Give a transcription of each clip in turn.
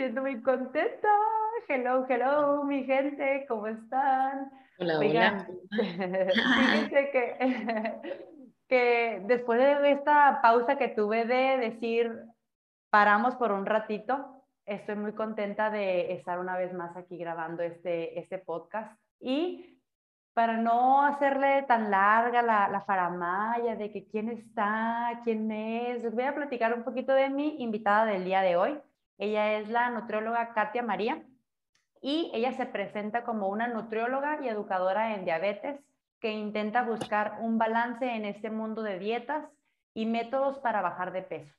Siento muy contenta. Hello, hello, mi gente, ¿cómo están? Hola, hola. Fíjense que, que después de esta pausa que tuve de decir, paramos por un ratito, estoy muy contenta de estar una vez más aquí grabando este, este podcast. Y para no hacerle tan larga la, la faramaya de que quién está, quién es, les voy a platicar un poquito de mi invitada del día de hoy. Ella es la nutrióloga Katia María y ella se presenta como una nutrióloga y educadora en diabetes que intenta buscar un balance en este mundo de dietas y métodos para bajar de peso.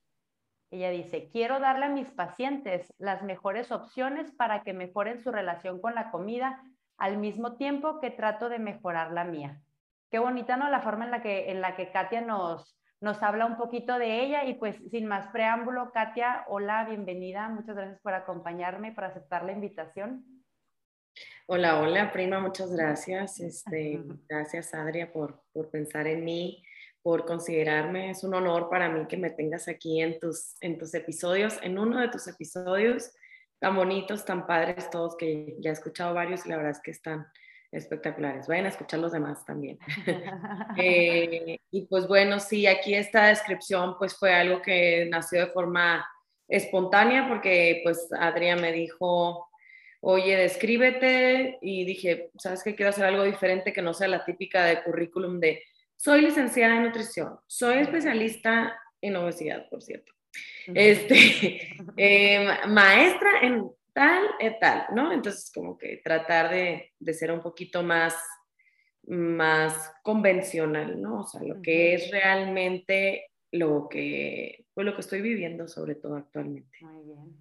Ella dice, quiero darle a mis pacientes las mejores opciones para que mejoren su relación con la comida al mismo tiempo que trato de mejorar la mía. Qué bonita, ¿no? La forma en la que, en la que Katia nos, nos habla un poquito de ella y pues sin más preámbulo, Katia, hola, bienvenida, muchas gracias por acompañarme, por aceptar la invitación. Hola, hola, prima, muchas gracias. Este, gracias, Adria, por, por pensar en mí, por considerarme. Es un honor para mí que me tengas aquí en tus, en tus episodios, en uno de tus episodios tan bonitos, tan padres todos, que ya he escuchado varios y la verdad es que están espectaculares. Vayan a escuchar los demás también. Eh, y pues bueno, sí, aquí esta descripción pues fue algo que nació de forma espontánea porque pues Adrián me dijo, oye, descríbete y dije, ¿sabes qué? Quiero hacer algo diferente que no sea la típica de currículum de soy licenciada en nutrición, soy especialista en obesidad, por cierto. Este, eh, maestra en tal y tal, ¿no? Entonces, como que tratar de, de, ser un poquito más, más convencional, ¿no? O sea, lo que es realmente lo que, pues, lo que estoy viviendo, sobre todo actualmente. Muy bien.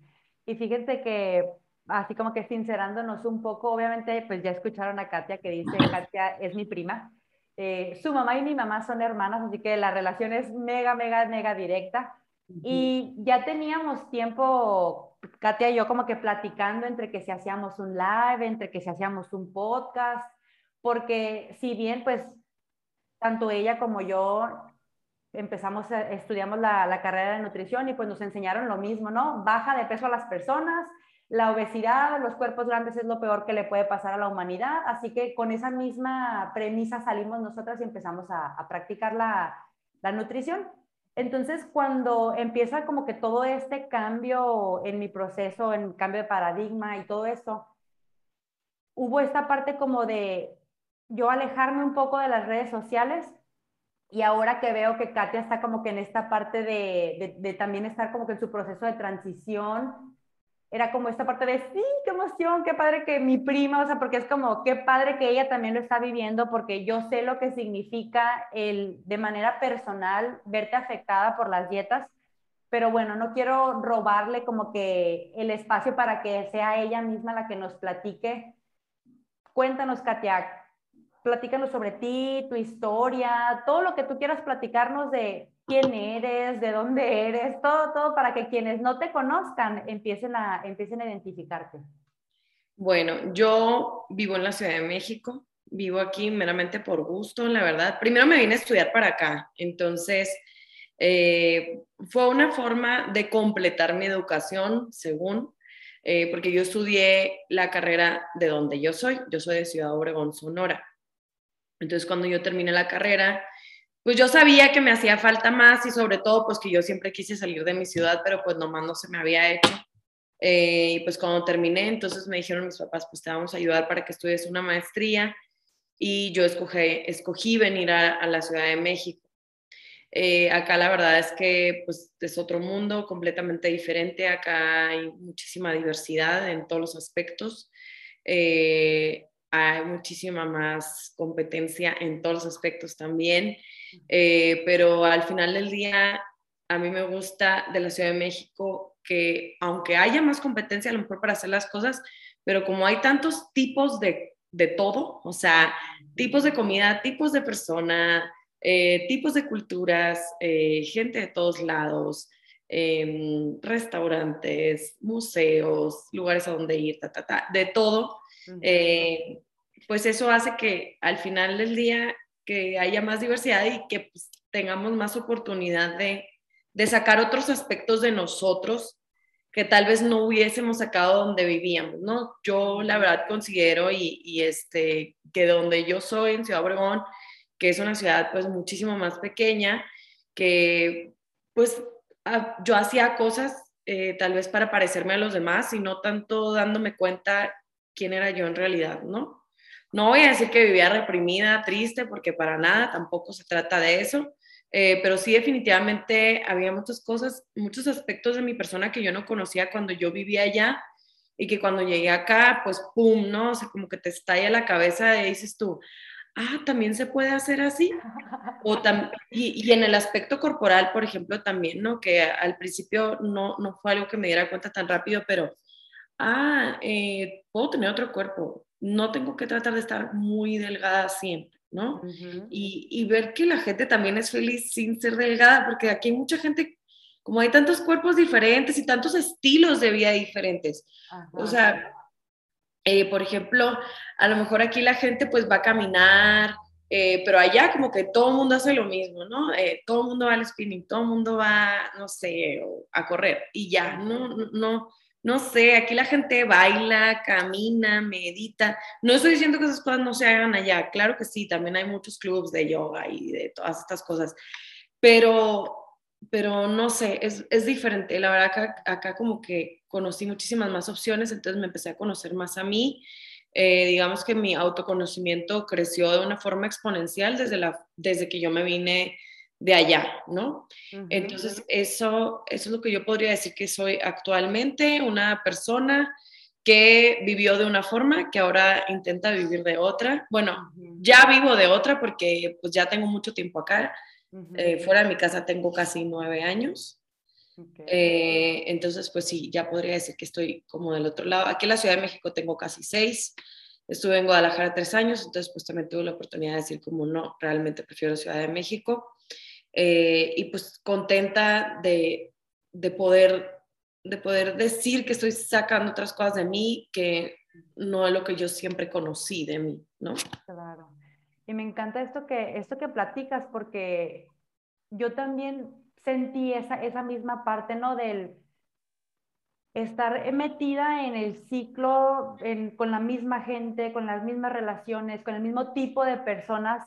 Y fíjense que, así como que sincerándonos un poco, obviamente, pues ya escucharon a Katia que dice, Katia es mi prima. Eh, su mamá y mi mamá son hermanas, así que la relación es mega, mega, mega directa. Y ya teníamos tiempo, Katia y yo, como que platicando entre que si hacíamos un live, entre que si hacíamos un podcast, porque si bien, pues, tanto ella como yo empezamos, estudiamos la, la carrera de nutrición y pues nos enseñaron lo mismo, ¿no? Baja de peso a las personas, la obesidad, los cuerpos grandes es lo peor que le puede pasar a la humanidad, así que con esa misma premisa salimos nosotras y empezamos a, a practicar la, la nutrición. Entonces, cuando empieza como que todo este cambio en mi proceso, en cambio de paradigma y todo eso, hubo esta parte como de yo alejarme un poco de las redes sociales y ahora que veo que Katia está como que en esta parte de, de, también estar como que en su proceso de transición, era como esta parte de, sí, qué emoción, qué padre que mi prima, o sea, porque es como, qué padre que ella también lo está viviendo, porque yo sé lo que significa el, de manera personal, verte afectada por las dietas, pero bueno, no quiero robarle como que el espacio para que sea ella misma la que nos platique. Cuéntanos, Katia, platícanos sobre ti, tu historia, todo lo que tú quieras platicarnos de quién eres, de dónde eres, todo, todo para que quienes no te conozcan empiecen a, empiecen a identificarte. Bueno, yo vivo en la Ciudad de México, vivo aquí meramente por gusto, la verdad. Primero me vine a estudiar para acá, entonces eh, fue una forma de completar mi educación, según, eh, porque yo estudié la carrera de donde yo soy, yo soy de Ciudad Obregón, Sonora. Entonces, cuando yo terminé la carrera, pues yo sabía que me hacía falta más y sobre todo pues que yo siempre quise salir de mi ciudad, pero pues nomás no se me había hecho. Eh, y pues cuando terminé, entonces me dijeron mis papás, pues te vamos a ayudar para que estudies una maestría y yo escogí, escogí venir a, a la Ciudad de México. Eh, acá la verdad es que pues es otro mundo completamente diferente, acá hay muchísima diversidad en todos los aspectos. Eh, hay muchísima más competencia en todos los aspectos también. Eh, pero al final del día, a mí me gusta de la Ciudad de México que aunque haya más competencia a lo mejor para hacer las cosas, pero como hay tantos tipos de, de todo, o sea, tipos de comida, tipos de persona, eh, tipos de culturas, eh, gente de todos lados, em, restaurantes, museos, lugares a donde ir, ta, ta, ta, de todo, pues eso hace que al final del día que haya más diversidad y que pues, tengamos más oportunidad de, de sacar otros aspectos de nosotros que tal vez no hubiésemos sacado donde vivíamos, ¿no? Yo la verdad considero y, y, este, que donde yo soy, en Ciudad Obregón, que es una ciudad pues muchísimo más pequeña, que pues ah, yo hacía cosas eh, tal vez para parecerme a los demás y no tanto dándome cuenta quién era yo en realidad, ¿no? No voy a decir que vivía reprimida, triste, porque para nada, tampoco se trata de eso, eh, pero sí definitivamente había muchas cosas, muchos aspectos de mi persona que yo no conocía cuando yo vivía allá y que cuando llegué acá, pues, ¡pum!, ¿no? O sea, como que te estalla la cabeza y dices tú, ah, también se puede hacer así. O y, y, en el aspecto corporal, por ejemplo, también, ¿no? Que al principio no, no fue algo que me diera cuenta tan rápido, pero, ah, eh, puedo tener otro cuerpo. No tengo que tratar de estar muy delgada siempre, ¿no? y, y, ver que la gente también es feliz sin ser delgada, porque aquí hay mucha gente, como hay tantos cuerpos diferentes y tantos estilos de vida diferentes. O sea, eh, por ejemplo, a lo mejor aquí la gente pues va a caminar, eh, pero allá como que todo el mundo hace lo mismo, ¿no? Eh, todo el mundo va al spinning, todo el mundo va, no sé, a correr y ya, no, no, no sé, aquí la gente baila, camina, medita. No estoy diciendo que esas cosas no se hagan allá, claro que sí, también hay muchos clubes de yoga y de todas estas cosas, pero pero no sé, es, es diferente. La verdad, acá, acá, como que conocí muchísimas más opciones, entonces me empecé a conocer más a mí. Eh, digamos que mi autoconocimiento creció de una forma exponencial desde, la, desde que yo me vine de allá, ¿no? Entonces, eso, eso es lo que yo podría decir que soy actualmente, una persona que vivió de una forma, que ahora intenta vivir de otra. Bueno, ya vivo de otra porque pues ya tengo mucho tiempo acá, eh, fuera de mi casa tengo casi nueve años. Eh, entonces, pues sí, ya podría decir que estoy como del otro lado. Aquí en la Ciudad de México tengo casi seis. Estuve en Guadalajara tres años, entonces pues también tuve la oportunidad de decir como no, realmente prefiero Ciudad de México. Eh, y pues contenta de, de, poder, de poder decir que estoy sacando otras cosas de mí que no es lo que yo siempre conocí de mí, ¿no? Claro. Y me encanta esto que, esto que platicas porque yo también sentí esa, esa misma parte, ¿no? Del estar metida en el ciclo, con la misma gente, con las mismas relaciones, con el mismo tipo de personas.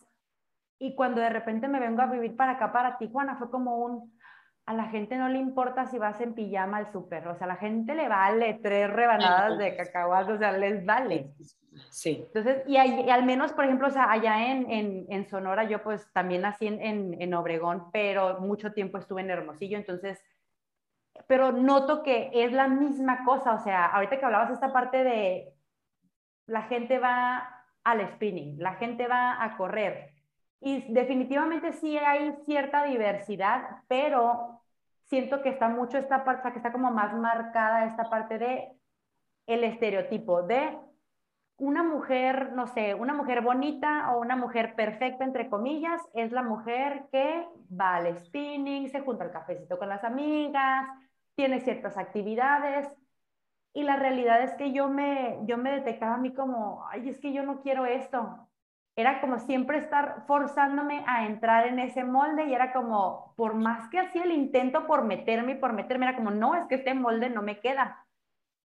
Y cuando de repente me vengo a vivir para acá, para Tijuana, fue como un, a la gente no le importa si vas en pijama al súper, o sea, a la gente le vale tres rebanadas de cacahuates, o sea, les vale. Sí. Entonces, y, al menos, por ejemplo, o sea, allá en, en, en Sonora, yo pues también nací en, en, Obregón, pero mucho tiempo estuve en Hermosillo, entonces, pero noto que es la misma cosa, o sea, ahorita que hablabas esta parte de la gente va al spinning, la gente va a correr, y definitivamente sí hay cierta diversidad, pero siento que está mucho esta parte, que está como más marcada esta parte de el estereotipo de una mujer, no sé, una mujer bonita o una mujer perfecta, entre comillas, es la mujer que va al spinning, se junta al cafecito con las amigas, tiene ciertas actividades. Y la realidad es que yo me, yo me detectaba a mí como, ay, es que yo no quiero esto era como siempre estar forzándome a entrar en ese molde y era como, por más que hacía el intento por meterme y por meterme, era como, no, es que este molde no me queda.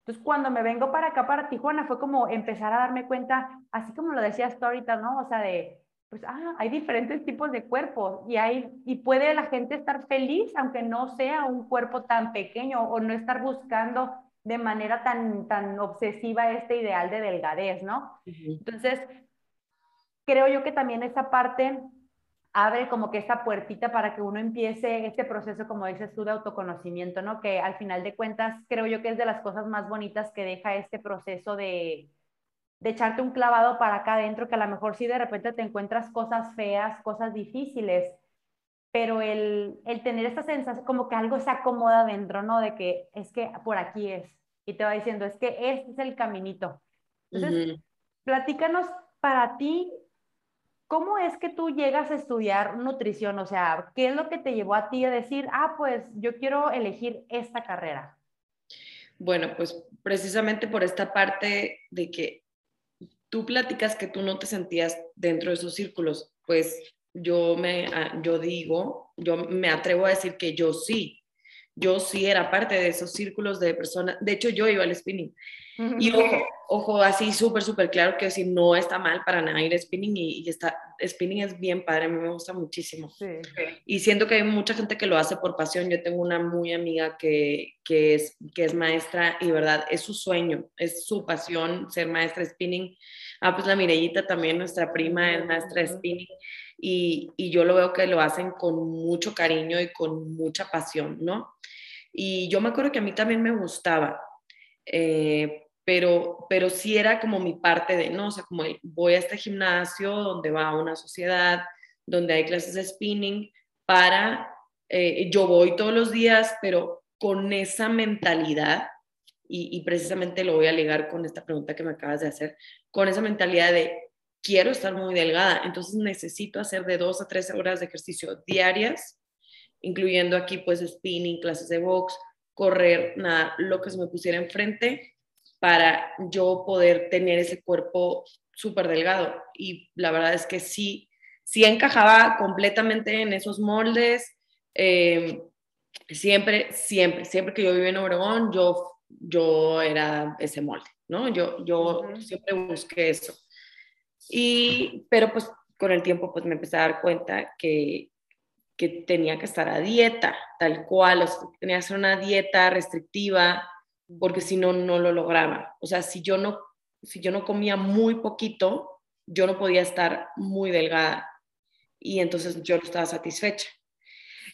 Entonces, cuando me vengo para acá, para Tijuana, fue como empezar a darme cuenta, así como lo decía ahorita, ¿no? O sea, de, pues, ah, hay diferentes tipos de cuerpos y, hay, y puede la gente estar feliz, aunque no sea un cuerpo tan pequeño o no estar buscando de manera tan, tan obsesiva este ideal de delgadez, ¿no? Entonces, creo yo que también esa parte abre como que esa puertita para que uno empiece este proceso, como dices tú, de autoconocimiento, ¿no? Que al final de cuentas creo yo que es de las cosas más bonitas que deja este proceso de, de echarte un clavado para acá adentro, que a lo mejor si de repente te encuentras cosas feas, cosas difíciles, pero el, el tener esta sensación, como que algo se acomoda dentro, ¿no? De que es que por aquí es, y te va diciendo, es que este es el caminito. Entonces, platícanos para ti, ¿cómo es que tú llegas a estudiar nutrición? O sea, ¿qué es lo que te llevó a ti a decir, ah, pues yo quiero elegir esta carrera? Bueno, pues precisamente por esta parte de que tú platicas que tú no te sentías dentro de esos círculos, pues yo me, ah, yo digo, yo me atrevo a decir que yo sí, yo sí era parte de esos círculos de personas, de hecho yo iba al spinning. Y ojo, ojo así súper, súper claro que si no está mal para nada ir spinning y, está, spinning es bien padre, a mí me gusta muchísimo. Y siento que hay mucha gente que lo hace por pasión. Yo tengo una muy amiga que, que, es, que es maestra y verdad, es su sueño, es su pasión ser maestra de spinning. Ah, pues la Mirellita también, nuestra prima, es maestra de spinning y, y, yo lo veo que lo hacen con mucho cariño y con mucha pasión, ¿no? Y yo me acuerdo que a mí también me gustaba, eh, pero, pero sí era como mi parte de, ¿no? O sea, como voy a este gimnasio donde va una sociedad, donde hay clases de spinning, para, eh, yo voy todos los días, pero con esa mentalidad, y, y precisamente lo voy a ligar con esta pregunta que me acabas de hacer, con esa mentalidad de quiero estar muy delgada, entonces necesito hacer de dos a tres horas de ejercicio diarias, incluyendo aquí pues spinning, clases de box, correr, nada, lo que se me pusiera enfrente para yo poder tener ese cuerpo súper delgado. Y la verdad es que sí, sí encajaba completamente en esos moldes. Em, siempre, siempre, siempre que yo vivía en Obregón, yo, yo era ese molde, ¿no? Yo, yo siempre busqué eso. Y, pero pues con el tiempo pues me empecé a dar cuenta que, que tenía que estar a dieta, tal cual, o sea, tenía que hacer una dieta restrictiva, porque si no, no lo lograba. O sea, si yo no, si yo no comía muy poquito, yo no podía estar muy delgada. Y entonces yo no estaba satisfecha.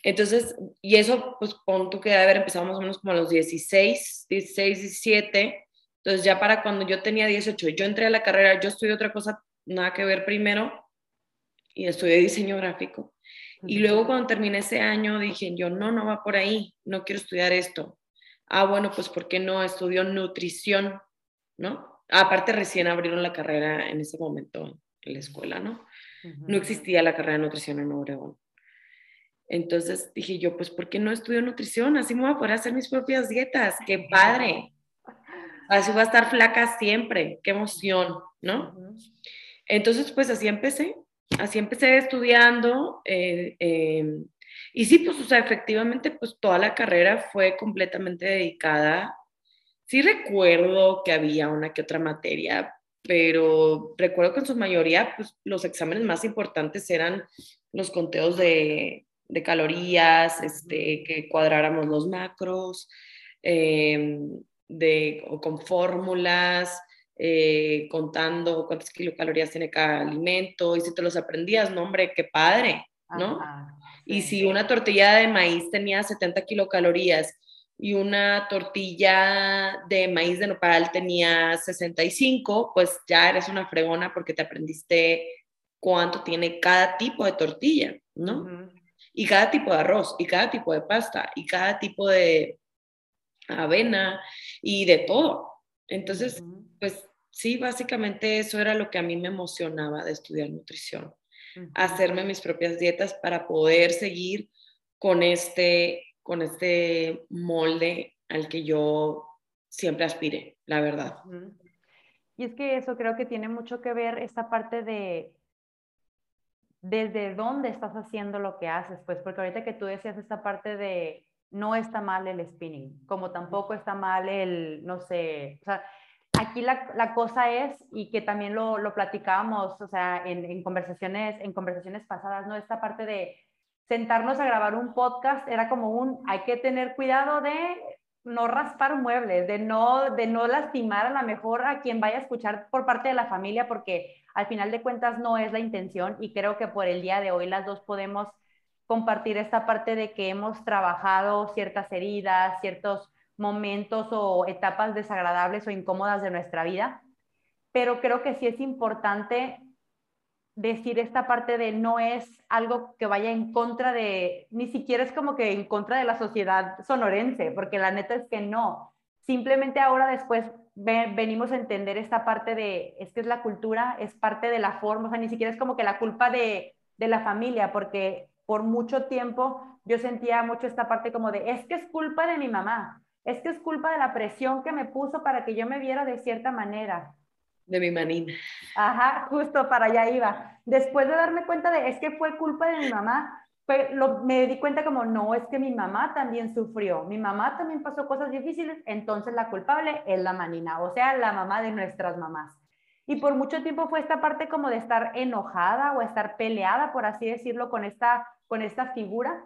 Entonces, y eso, pues, pon que debe haber empezado más o menos como a los 16, 16, 17. Entonces, ya para cuando yo tenía 18, yo entré a la carrera, yo estudié otra cosa nada que ver primero y estudié diseño gráfico. Y luego cuando terminé ese año dije, yo no, no va por ahí, no quiero estudiar esto. Ah, bueno, pues ¿por qué no estudió nutrición? ¿No? Aparte recién abrieron la carrera en ese momento en la escuela, ¿no? No existía la carrera de nutrición en Obregón. Entonces dije yo, pues ¿por qué no estudio nutrición? Así me voy a poder hacer mis propias dietas. ¡Qué padre! Así voy a estar flaca siempre. ¡Qué emoción! ¿No? Entonces, pues así empecé, así empecé estudiando. Eh, em, y sí, pues, o sea, efectivamente, pues toda la carrera fue completamente dedicada. Sí recuerdo que había una que otra materia, pero recuerdo que en su mayoría, pues los exámenes más importantes eran los conteos de, de calorías, este, que cuadráramos los macros, em, de, o con fórmulas, eh, contando cuántas kilocalorías tiene cada alimento, y si te los aprendías, no, hombre, qué padre, ¿no? Y si una tortilla de maíz tenía 70 kilocalorías y una tortilla de maíz de nopal tenía 65, pues ya eres una fregona porque te aprendiste cuánto tiene cada tipo de tortilla, ¿no? Y cada tipo de arroz, y cada tipo de pasta, y cada tipo de avena, y de todo. Entonces, pues sí, básicamente eso era lo que a mí me emocionaba de estudiar nutrición, hacerme mis propias dietas para poder seguir con este, con este molde al que yo siempre aspiré, la verdad. Y es que eso creo que tiene mucho que ver esta parte de desde dónde estás haciendo lo que haces, pues porque ahorita que tú decías esta parte de no está mal el spinning, como tampoco está mal el, no sé, o sea, aquí la, la cosa es, y que también lo, lo platicábamos, o sea, en, en, conversaciones, en conversaciones pasadas, ¿no? Esta parte de sentarnos a grabar un podcast era como un, hay que tener cuidado de no raspar muebles, de no, de no lastimar a lo mejor a quien vaya a escuchar por parte de la familia, porque al final de cuentas no es la intención y creo que por el día de hoy las dos podemos compartir esta parte de que hemos trabajado ciertas heridas, ciertos momentos o etapas desagradables o incómodas de nuestra vida, pero creo que sí es importante decir esta parte de no es algo que vaya en contra de, ni siquiera es como que en contra de la sociedad sonorense, porque la neta es que no. Simplemente ahora después venimos a entender esta parte de, es que es la cultura, es parte de la forma, o sea, ni siquiera es como que la culpa de, de la familia, porque por mucho tiempo yo sentía mucho esta parte como de, es que es culpa de mi mamá, es que es culpa de la presión que me puso para que yo me viera de cierta manera. De mi manina. Ajá, justo para allá iba. Después de darme cuenta de, es que fue culpa de mi mamá, lo, me di cuenta como, no, es que mi mamá también sufrió, mi mamá también pasó cosas difíciles, entonces la culpable es la manina, o sea, la mamá de nuestras mamás. Y por mucho tiempo fue esta parte como de estar enojada o estar peleada, por así decirlo, con esta, con esta figura.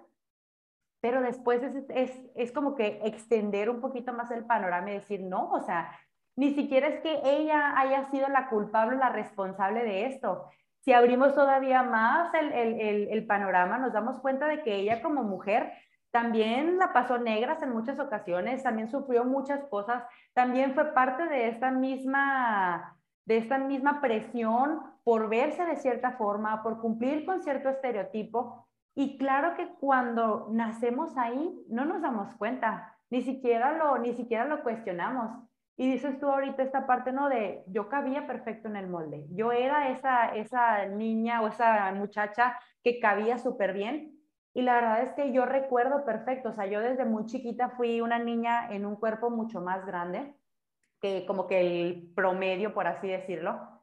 Pero después es, es, es como que extender un poquito más el panorama y decir, no, o sea, ni siquiera es que ella haya sido la culpable, la responsable de esto. Si abrimos todavía más el, el, el, panorama, nos damos cuenta de que ella como mujer también la pasó negras en muchas ocasiones, también sufrió muchas cosas, también fue parte de esta misma de esta misma presión por verse de cierta forma, por cumplir con cierto estereotipo. Y claro que cuando nacemos ahí no nos damos cuenta, ni siquiera lo, ni siquiera lo cuestionamos. Y dices tú ahorita esta parte, ¿no? De yo cabía perfecto en el molde. Yo era esa, esa niña o esa muchacha que cabía súper bien. Y la verdad es que yo recuerdo perfecto, o sea, yo desde muy chiquita fui una niña en un cuerpo mucho más grande, que como que el promedio, por así decirlo.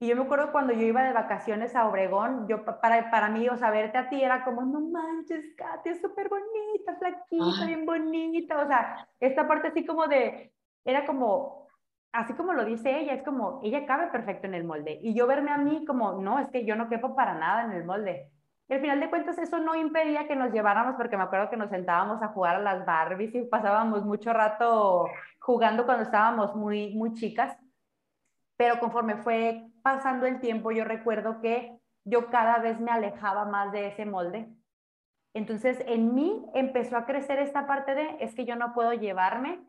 Y yo me acuerdo cuando yo iba de vacaciones a Obregón, yo para, para mí, o sea, verte a ti era como, no manches, Katy, es súper bonita, flaquita, bien bonita, o sea, esta parte así como de, era como, así como lo dice ella, es como, ella cabe perfecto en el molde. Y yo verme a mí como, no, es que yo no quepo para nada en el molde. Y al final de cuentas eso no impedía que nos lleváramos, porque me acuerdo que nos sentábamos a jugar a las Barbies y pasábamos mucho rato jugando cuando estábamos muy, muy chicas. Pero conforme fue pasando el tiempo, yo recuerdo que yo cada vez me alejaba más de ese molde. Entonces en mí empezó a crecer esta parte de, es que yo no puedo llevarme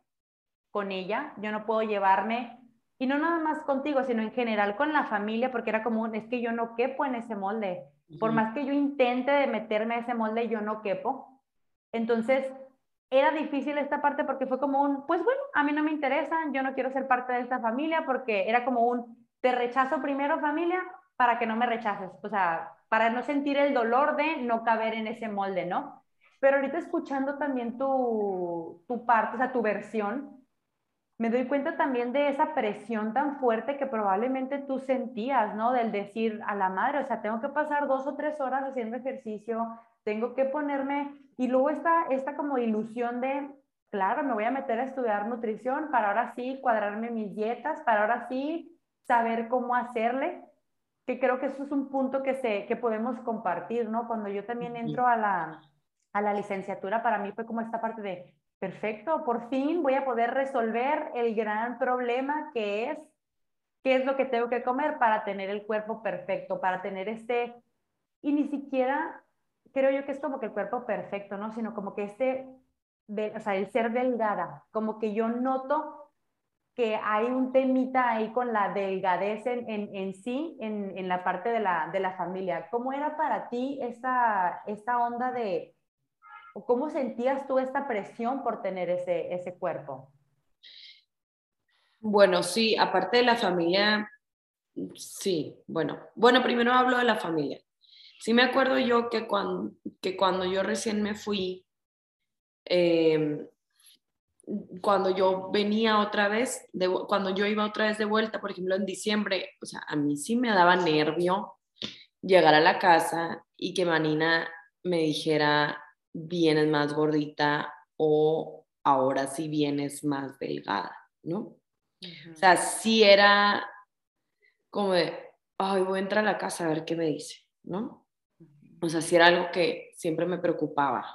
con ella, yo no puedo llevarme, y no nada más contigo, sino en general con la familia, porque era como, es que yo no quepo en ese molde. Por más que yo intente de meterme a ese molde, yo no quepo. Entonces, era difícil esta parte porque fue como un, pues bueno, a mí no me interesa, yo no quiero ser parte de esta familia porque era como un, te rechazo primero familia para que no me rechaces, o sea, para no sentir el dolor de no caber en ese molde, ¿no? Pero ahorita escuchando también tu, tu parte, o sea, tu versión, me doy cuenta también de esa presión tan fuerte que probablemente tú sentías, ¿no? Del decir a la madre, o sea, tengo que pasar dos o tres horas haciendo ejercicio, tengo que ponerme, y luego está esta como ilusión de, claro, me voy a meter a estudiar nutrición para ahora sí cuadrarme mis dietas, para ahora sí saber cómo hacerle, que creo que eso es un punto que, se, que podemos compartir, ¿no? Cuando yo también entro a la, a la licenciatura, para mí fue como esta parte de, perfecto, por fin voy a poder resolver el gran problema que es qué es lo que tengo que comer para tener el cuerpo perfecto, para tener este, y ni siquiera creo yo que es como que el cuerpo perfecto, ¿no? Sino como que este, de, o sea, el ser delgada, como que yo noto que hay un temita ahí con la delgadez en, en, en sí, en, en, la parte de la, de la familia. ¿Cómo era para ti esta, esta onda de, cómo sentías tú esta presión por tener ese, ese cuerpo? Bueno, sí, aparte de la familia, sí, bueno, bueno, primero hablo de la familia. Sí me acuerdo yo que cuando, que cuando yo recién me fui, em, cuando yo venía otra vez, de, cuando yo iba otra vez de vuelta, por ejemplo, en diciembre, o sea, a mí sí me daba nervio llegar a la casa y que Manina me dijera, vienes más gordita o ahora sí vienes más delgada, ¿no? O sea, sí era como de, ay, voy a entrar a la casa a ver qué me dice, ¿no? O sea, sí era algo que siempre me preocupaba.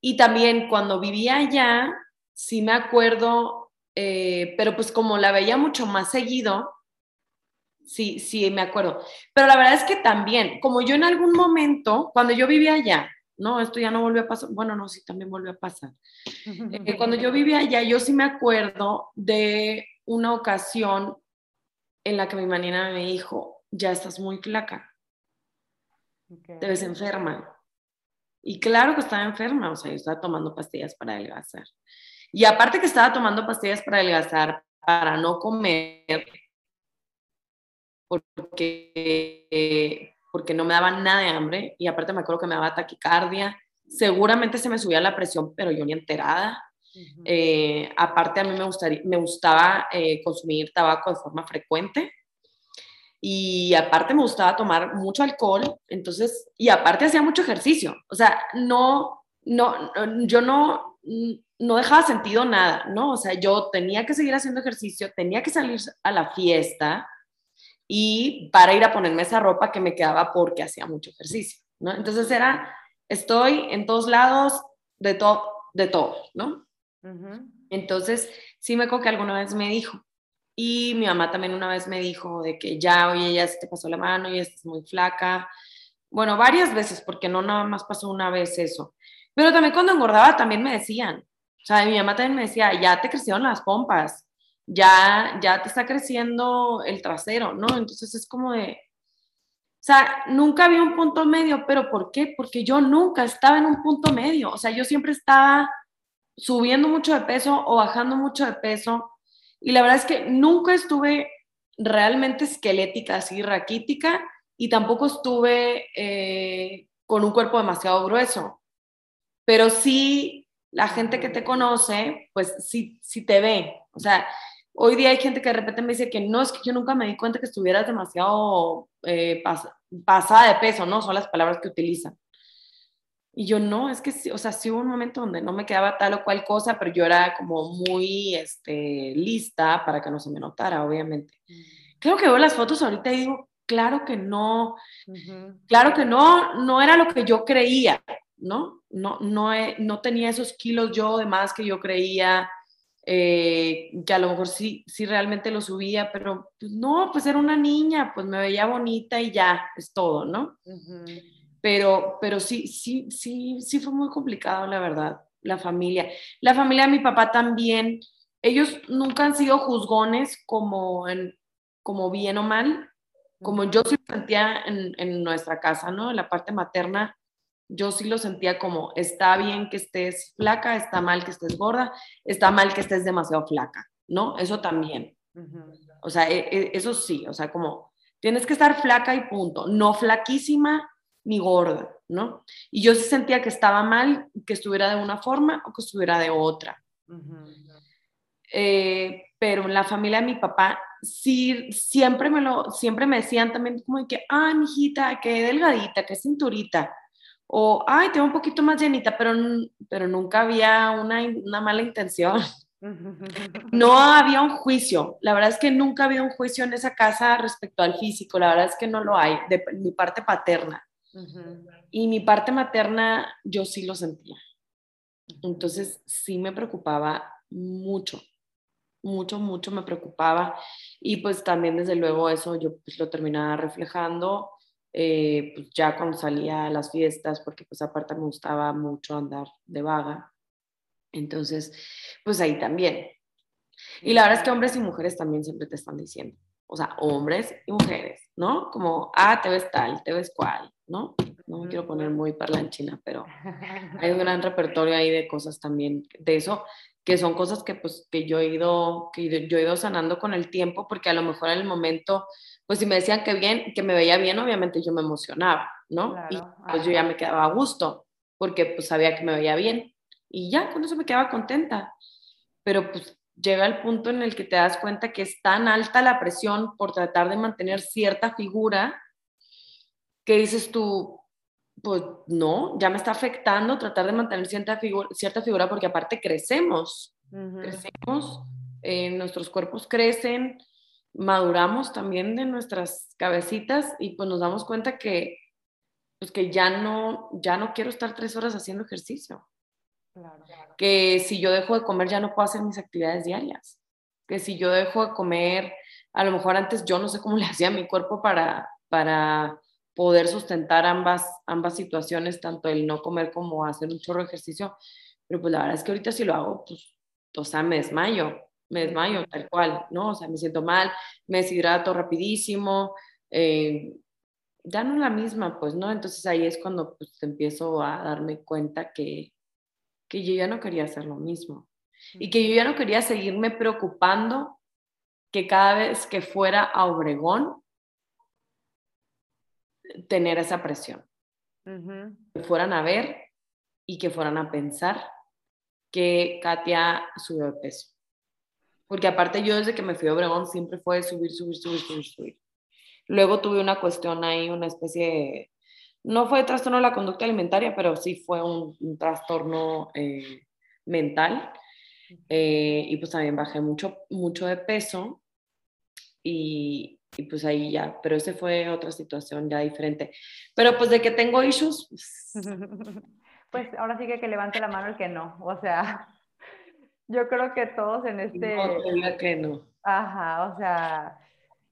Y también cuando vivía allá, sí me acuerdo, eh, pero pues como la veía mucho más seguido, sí, sí me acuerdo. Pero la verdad es que también, como yo en algún momento, cuando yo vivía allá, no, esto ya no volvió a pasar. Bueno, no, sí, también volvió a pasar. Eh, cuando yo vivía allá, yo sí me acuerdo de una ocasión en la que mi manina me dijo, ya estás muy flaca, te ves enferma. Y claro que estaba enferma, o sea, yo estaba tomando pastillas para adelgazar. Y aparte que estaba tomando pastillas para adelgazar, para no comer, porque, porque no me daba nada de hambre, y aparte me acuerdo que me daba taquicardia, seguramente se me subía la presión, pero yo ni enterada. Eh, aparte a mí me, gustaría, me gustaba eh, consumir tabaco de forma frecuente y aparte me gustaba tomar mucho alcohol, entonces, y aparte hacía mucho ejercicio, o sea, no, no, yo no, no dejaba sentido nada, ¿no? O sea, yo tenía que seguir haciendo ejercicio, tenía que salir a la fiesta y para ir a ponerme esa ropa que me quedaba porque hacía mucho ejercicio, ¿no? Entonces era, estoy en todos lados de todo, de todo, ¿no? Entonces, sí me acuerdo que alguna vez me dijo, y mi mamá también una vez me dijo de que ya, oye, ya se te pasó la mano, ya estás muy flaca. Bueno, varias veces, porque no nada más pasó una vez eso. Pero también cuando engordaba también me decían, o sea, mi mamá también me decía, ya te crecieron las pompas, ya, ya te está creciendo el trasero, ¿no? Entonces es como de, o sea, nunca había un punto medio, pero ¿por qué? Porque yo nunca estaba en un punto medio, o sea, yo siempre estaba subiendo mucho de peso o bajando mucho de peso. Y la verdad es que nunca estuve realmente esquelética, así raquítica, y tampoco estuve eh, con un cuerpo demasiado grueso. Pero sí, la gente que te conoce, pues sí, sí te ve. O sea, hoy día hay gente que de repente me dice que no, es que yo nunca me di cuenta que estuvieras demasiado eh, pasada de peso, ¿no? Son las palabras que utilizan. Y yo no, es que, sí, o sea, sí hubo un momento donde no me quedaba tal o cual cosa, pero yo era como muy este, lista para que no se me notara, obviamente. Mm. Creo que veo las fotos ahorita y digo, claro que no, claro que no, no era lo que yo creía, ¿no? No, no, no tenía esos kilos yo de más que yo creía, eh, que a lo mejor sí, sí realmente lo subía, pero pues no, pues era una niña, pues me veía bonita y ya, es todo, ¿no? pero, pero sí, sí, sí, sí fue muy complicado, la verdad, la familia. La familia de mi papá también, ellos nunca han sido juzgones como, en, como bien o mal, como yo sí sentía en, en nuestra casa, ¿no? En la parte materna, yo sí lo sentía como, está bien que estés flaca, está mal que estés gorda, está mal que estés demasiado flaca, ¿no? Eso también. O sea, e, e, eso sí, o sea, como tienes que estar flaca y punto, no flaquísima ni gorda, ¿no? Y yo sí sentía que estaba mal que estuviera de una forma o que estuviera de otra. Eh, pero en la familia de mi papá sí siempre me lo siempre me decían también como de que ay mijita qué delgadita qué cinturita o ay te un poquito más llenita pero pero nunca había una, una mala intención no había un juicio la verdad es que nunca había un juicio en esa casa respecto al físico la verdad es que no lo hay de mi parte paterna y mi parte materna, yo sí lo sentía. Entonces, sí me preocupaba mucho, mucho, mucho me preocupaba. Y pues también, desde luego, eso yo pues, lo terminaba reflejando. Eh, pues ya cuando salía a las fiestas, porque pues aparte me gustaba mucho andar de vaga. Entonces, pues ahí también. Y la verdad es que hombres y mujeres también siempre te están diciendo, o sea, hombres y mujeres, ¿no? Como, ah, te ves tal, te ves cual, ¿no? No me quiero poner muy parlanchina, pero hay un gran repertorio ahí de cosas también, de eso, que son cosas que pues que yo he ido, que yo he ido sanando con el tiempo, porque a lo mejor en el momento, pues si me decían que bien, que me veía bien, obviamente yo me emocionaba, ¿no? Y pues yo ya me quedaba a gusto, porque pues sabía que me veía bien, y ya con eso me quedaba contenta, pero pues llega el punto en el que te das cuenta que es tan alta la presión por tratar de mantener cierta figura que dices tú, pues no, ya me está afectando tratar de mantener cierta figura, cierta figura porque aparte crecemos, crecemos, eh, nuestros cuerpos crecen, maduramos también de nuestras cabecitas y pues nos damos cuenta que, pues que ya no, ya no quiero estar tres horas haciendo ejercicio. Que si yo dejo de comer ya no puedo hacer mis actividades diarias. Que si yo dejo de comer, a lo mejor antes yo no sé cómo le hacía a mi cuerpo para, para poder sustentar ambas, ambas situaciones, tanto el no comer como hacer un chorro de ejercicio. Pero pues la verdad es que ahorita si lo hago, pues, o sea, me desmayo, me desmayo tal cual, ¿no? O sea, me siento mal, me deshidrato rapidísimo, eh, ya no es la misma, pues, ¿no? Entonces ahí es cuando pues, empiezo a darme cuenta que, que yo ya no quería hacer lo mismo y que yo ya no quería seguirme preocupando que cada vez que fuera a Obregón, tener esa presión. Que fueran a ver y que fueran a pensar que Katia subió de peso. Porque aparte yo desde que me fui a Obregón siempre fue subir, subir, subir, subir, subir. Luego tuve una cuestión ahí, una especie de, no fue trastorno de la conducta alimentaria, pero sí fue un, trastorno eh, mental. Eh, y pues también bajé mucho, mucho de peso y, y, pues ahí ya, pero ese fue otra situación ya diferente. Pero pues de que tengo issues. Pues, pues ahora sí que que levante la mano el que no, o sea, yo creo que todos en este... No, que no. Ajá, o sea,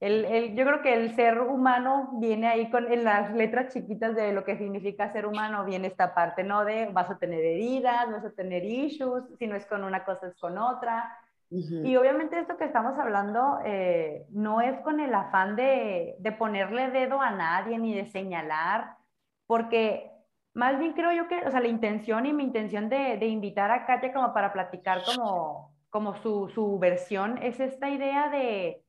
el, el, yo creo que el ser humano viene ahí con en las letras chiquitas de lo que significa ser humano, viene esta parte, ¿no? De vas a tener heridas, vas a tener issues, si no es con una cosa es con otra. Y obviamente esto que estamos hablando eh, no es con el afán de, de, ponerle dedo a nadie ni de señalar, porque más bien creo yo que, o sea, la intención y mi intención de, de invitar a Katia como para platicar como, como su, su versión es esta idea de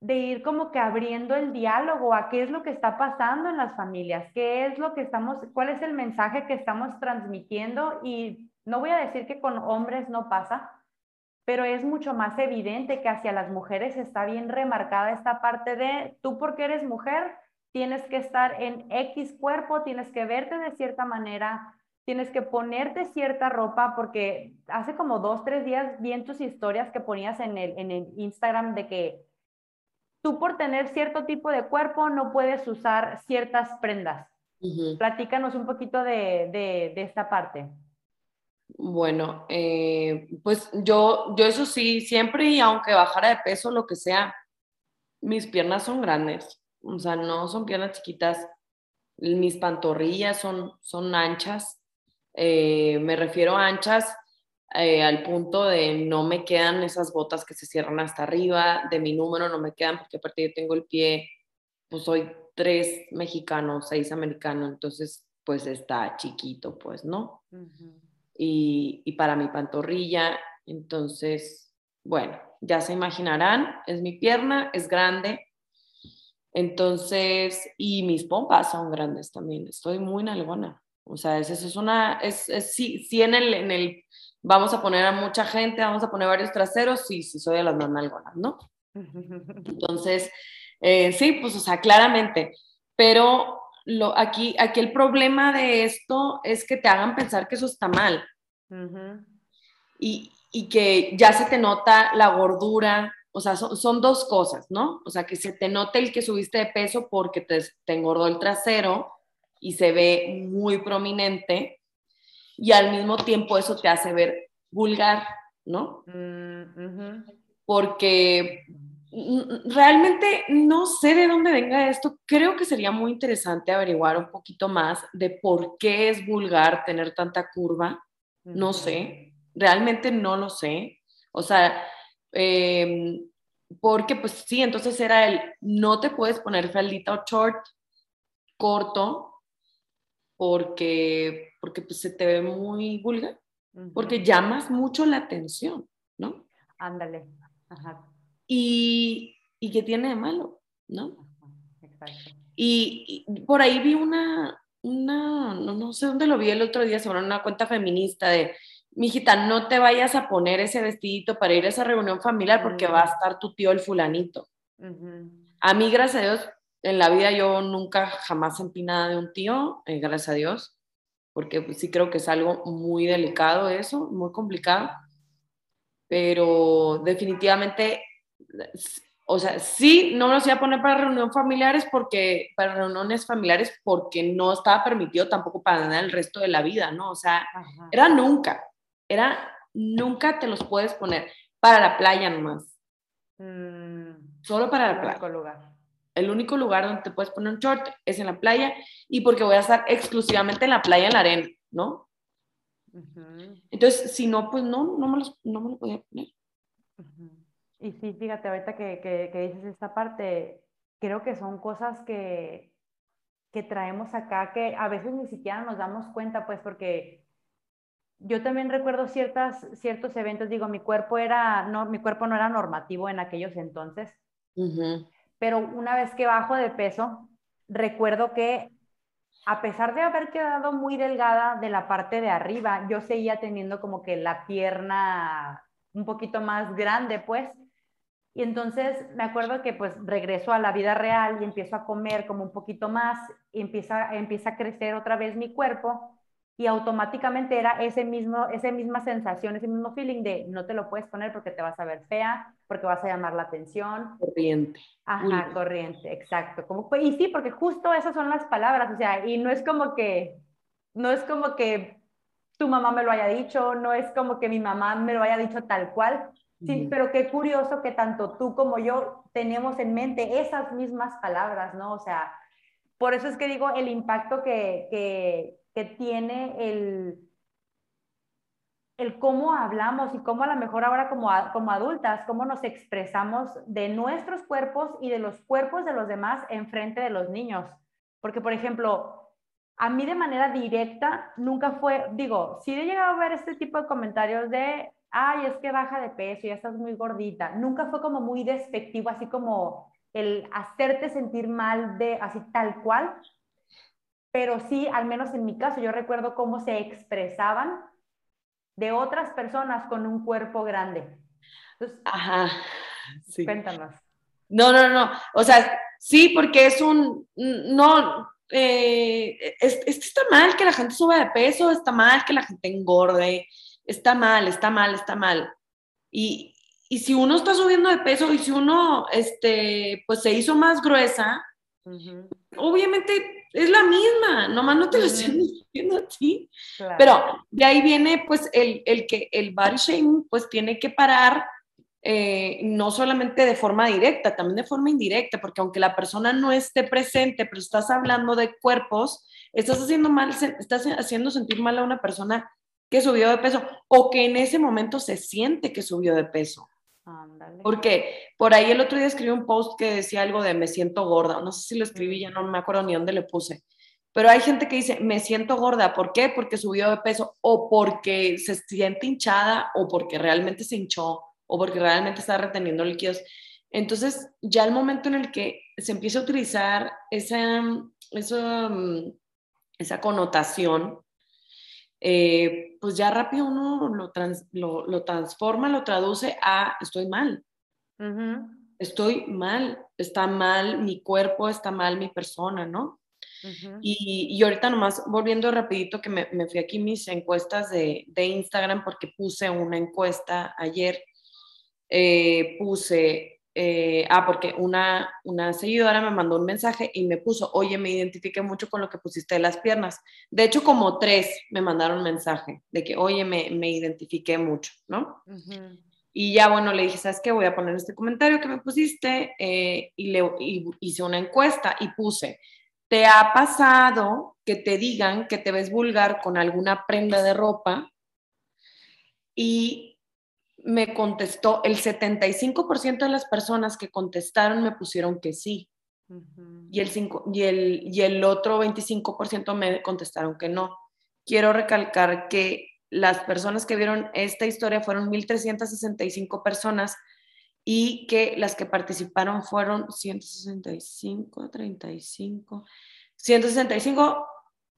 de ir como que abriendo el diálogo a qué es lo que está pasando en las familias, qué es lo que estamos, cuál es el mensaje que estamos transmitiendo y no voy a decir que con hombres no pasa, pero es mucho más evidente que hacia las mujeres está bien remarcada esta parte de tú porque eres mujer tienes que estar en X cuerpo, tienes que verte de cierta manera, tienes que ponerte cierta ropa, porque hace como dos, tres días vi en tus historias que ponías en el, en el Instagram de que tú por tener cierto tipo de cuerpo no puedes usar ciertas prendas. Platícanos un poquito de, de, esta parte. Bueno, eh, pues yo, yo eso sí, siempre y aunque bajara de peso, lo que sea, mis piernas son grandes, o sea, no son piernas chiquitas, mis pantorrillas son, son anchas, eh, me refiero a anchas eh, al punto de no me quedan esas botas que se cierran hasta arriba, de mi número no me quedan porque aparte yo tengo el pie, pues soy tres mexicanos, seis americanos, entonces pues está chiquito, pues, ¿no? y, y para mi pantorrilla, entonces, bueno, ya se imaginarán, es mi pierna, es grande, entonces, y mis pompas son grandes también, estoy muy nalgona. O sea, eso es una, es, es sí, sí en el, en el vamos a poner a mucha gente, vamos a poner varios traseros, sí, sí soy de las más nalgonas, ¿no? Entonces, eh, sí, pues, o sea, claramente, pero lo, aquí, aquí el problema de esto es que te hagan pensar que eso está mal. y, y, que ya se te nota la gordura, o sea, son, son, dos cosas, ¿no? O sea, que se te note el que subiste de peso porque te, te engordó el trasero y se ve muy prominente, y al mismo tiempo eso te hace ver vulgar, ¿no? Mm, Porque realmente no sé de dónde venga esto. Creo que sería muy interesante averiguar un poquito más de por qué es vulgar tener tanta curva. No sé, realmente no lo sé. O sea, em, porque pues sí, entonces era el no te puedes poner faldita o short corto porque, porque pues, se te ve muy vulgar, porque llamas mucho la atención, ¿no? Ándale. Ajá. Y, y qué tiene de malo, ¿no? Exacto. Y, por ahí vi una, una no, no, sé dónde lo vi el otro día, sobre una cuenta feminista de, mijita, no te vayas a poner ese vestidito para ir a esa reunión familiar porque va a estar tu tío el fulanito. A mí, gracias a Dios, en la vida yo nunca jamás sentí nada de un tío, eh, gracias a Dios, porque pues, sí creo que es algo muy delicado eso, muy complicado, pero definitivamente, o sea, sí, no me los iba a poner para reuniones familiares porque, para reuniones familiares porque no estaba permitido tampoco para nada el resto de la vida, ¿no? O sea, era nunca, era nunca te los puedes poner para la playa nomás. Mm, Solo para la playa. Lugar el único lugar donde te puedes poner un short es en la playa y porque voy a estar exclusivamente en la playa, en la arena, ¿no? Entonces, si no, pues no, no me, los, no lo podía poner. Y sí, fíjate, ahorita que, que, que, dices esta parte, creo que son cosas que, que traemos acá que a veces ni siquiera nos damos cuenta, pues porque yo también recuerdo ciertas, ciertos eventos, digo, mi cuerpo, era, no, mi cuerpo no era normativo en aquellos entonces, pero una vez que bajo de peso, recuerdo que a pesar de haber quedado muy delgada de la parte de arriba, yo seguía teniendo como que la pierna un poquito más grande, pues. Y entonces me acuerdo que pues regreso a la vida real y empiezo a comer como un poquito más y empieza, empieza a crecer otra vez mi cuerpo y automáticamente era ese mismo, esa misma sensación, ese mismo feeling de no te lo puedes poner porque te vas a ver fea, porque vas a llamar la atención. Corriente. Ajá, corriente, exacto. Como, y sí, porque justo esas son las palabras, o sea, y no es como que, no es como que tu mamá me lo haya dicho, no es como que mi mamá me lo haya dicho tal cual, sí, pero qué curioso que tanto tú como yo tenemos en mente esas mismas palabras, ¿no? O sea, por eso es que digo el impacto que, que, que tiene el, el cómo hablamos y cómo a lo mejor ahora como, como adultas, cómo nos expresamos de nuestros cuerpos y de los cuerpos de los demás en frente de los niños. Porque, por ejemplo, a mí de manera directa nunca fue, digo, sí he llegado a ver este tipo de comentarios de, ay, es que baja de peso, ya estás muy gordita. Nunca fue como muy despectivo, así como el hacerte sentir mal de así tal cual, pero sí, al menos en mi caso, yo recuerdo cómo se expresaban de otras personas con un cuerpo grande. Ajá, sí. Cuéntanos. No, no, no, o sea, sí, porque es un, no, eh, está mal que la gente suba de peso, está mal que la gente engorde, está mal, está mal, está mal. Y, y si uno está subiendo de peso y si uno, este, pues se hizo más gruesa, obviamente es la misma, nomás no te lo estoy diciendo a ti. Pero de ahí viene pues el, el, que el body shaming pues tiene que parar eh, no solamente de forma directa, también de forma indirecta, porque aunque la persona no esté presente, pero estás hablando de cuerpos, estás haciendo mal, estás haciendo sentir mal a una persona que subió de peso o que en ese momento se siente que subió de peso. Porque por ahí el otro día escribí un post que decía algo de me siento gorda. No sé si lo escribí, ya no me acuerdo ni dónde le puse. Pero hay gente que dice, me siento gorda. ¿Por qué? Porque subió de peso o porque se siente hinchada o porque realmente se hinchó o porque realmente está reteniendo líquidos. Entonces, ya el momento en el que se empieza a utilizar esa, esa, mm, esa connotación, eh, pues ya rápido uno lo, lo, transforma, lo traduce a estoy mal. Estoy mal, está mal mi cuerpo, está mal mi persona, ¿no? y, y, ahorita nomás volviendo rapidito que me, me fui aquí mis encuestas de, de, Instagram porque puse una encuesta ayer, eh, puse eh, ah, porque una, una seguidora me mandó un mensaje y me puso, oye, me identifiqué mucho con lo que pusiste de las piernas. De hecho, como tres me mandaron un mensaje de que, oye, me, me identifiqué mucho, ¿no? Y ya, bueno, le dije, ¿sabes qué? Voy a poner este comentario que me pusiste eh, y le y hice una encuesta y puse, ¿te ha pasado que te digan que te ves vulgar con alguna prenda de ropa? Y me contestó, el 75% de las personas que contestaron me pusieron que sí. y, el y, el, y el otro 25% me contestaron que no. Quiero recalcar que las personas que vieron esta historia fueron 1.365 personas y que las que participaron fueron 165, 35, 165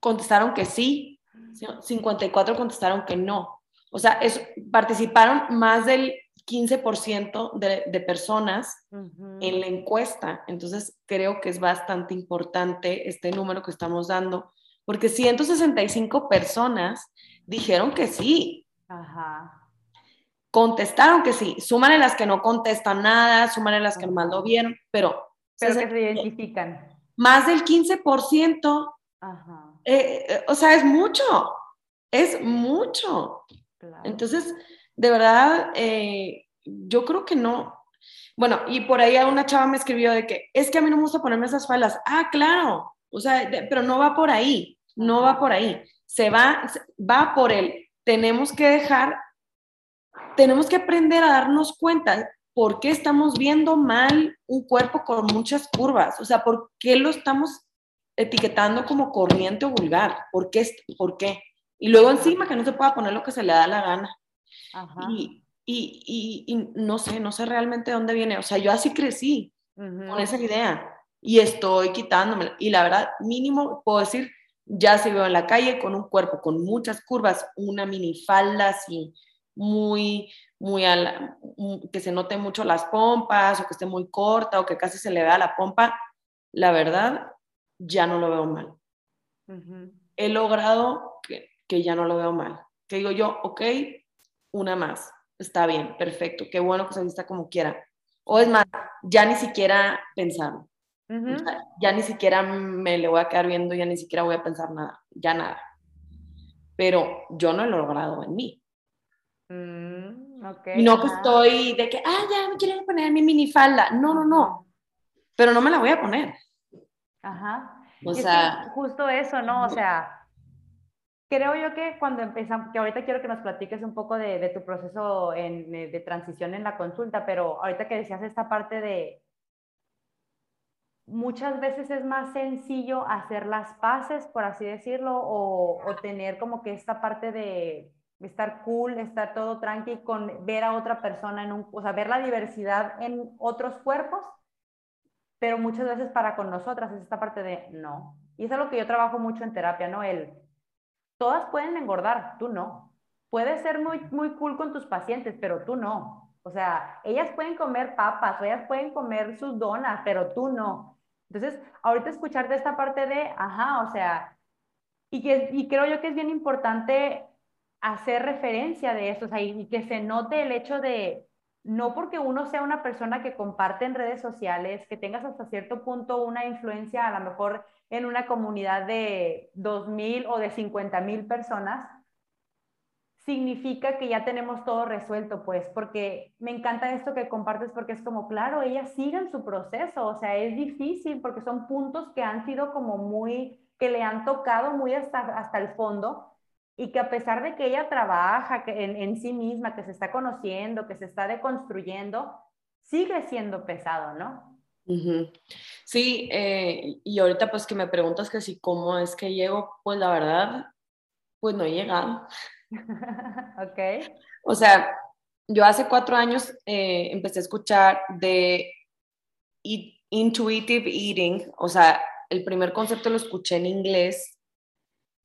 contestaron que sí, 54 contestaron que no. O sea, es, participaron más del 15% de, de, personas en la encuesta. Entonces, creo que es bastante importante este número que estamos dando, porque 165 personas dijeron que sí. Ajá. Contestaron que sí. Súmale las que no contestan nada, súmale las que más lo vieron, pero... Pero que se identifican. Más del 15%. Ajá. Eh, eh, o sea, es mucho. Es mucho. Entonces, de verdad, eh, yo creo que no. Bueno, y por ahí una chava me escribió de que es que a mí no me gusta ponerme esas faldas. Ah, claro. O sea, pero no va por ahí. No va por ahí. Se va, va por él. Tenemos que dejar, tenemos que aprender a darnos cuenta ¿por qué estamos viendo mal un cuerpo con muchas curvas? O sea, ¿por qué lo estamos etiquetando como corriente o vulgar? ¿Por qué? ¿Por qué? Y luego encima que no se pueda poner lo que se le da la gana. Y, y, y, no sé, no sé realmente dónde viene. O sea, yo así crecí con esa idea y estoy quitándome. Y la verdad, mínimo puedo decir, ya se veo en la calle con un cuerpo con muchas curvas, una minifalda así, muy, muy, que se note mucho las pompas o que esté muy corta o que casi se le vea la pompa, la verdad, ya no lo veo mal. He logrado que, que ya no lo veo mal. Que digo yo, ok, una más, está bien, perfecto, qué bueno que se vista como quiera. O es más, ya ni siquiera pensar. ya ni siquiera me le voy a quedar viendo, ya ni siquiera voy a pensar nada, ya nada. Pero yo no lo he logrado en mí. Mm, y no que estoy de que, ah, ya me quiero poner mi minifalda. No, no, no. Pero no me la voy a poner. Ajá. O sea, justo eso, ¿no? O sea, creo yo que cuando empezamos, que ahorita quiero que nos platiques un poco de, de tu proceso en, de transición en la consulta, pero ahorita que decías esta parte de, muchas veces es más sencillo hacer las paces, por así decirlo, o, o tener como que esta parte de estar cool, estar todo tranqui con ver a otra persona en un, o sea, ver la diversidad en otros cuerpos, pero muchas veces para con nosotras es esta parte de no. Y es algo que yo trabajo mucho en terapia, ¿no? El, todas pueden engordar, tú no. Puedes ser muy, muy cool con tus pacientes, pero tú no. O sea, ellas pueden comer papas o ellas pueden comer sus donas, pero tú no. Entonces, ahorita escucharte esta parte de, ajá, o sea, y, que, y creo yo que es bien importante hacer referencia de eso, o sea, y, que se note el hecho de, no porque uno sea una persona que comparte en redes sociales, que tengas hasta cierto punto una influencia, a lo mejor en una comunidad de 2.000 o de 50.000 personas, significa que ya tenemos todo resuelto, pues, porque me encanta esto que compartes, porque es como, claro, ellas siguen su proceso, o sea, es difícil porque son puntos que han sido como muy, que le han tocado muy hasta, hasta el fondo, y que a pesar de que ella trabaja en, sí misma, que se está conociendo, que se está deconstruyendo, sigue siendo pesado, ¿no? Sí, eh, y ahorita pues que me preguntas que si cómo es que llego, pues la verdad, pues no he llegado. ok. O sea, yo hace cuatro años eh, empecé a escuchar de intuitive eating, o sea, el primer concepto lo escuché en inglés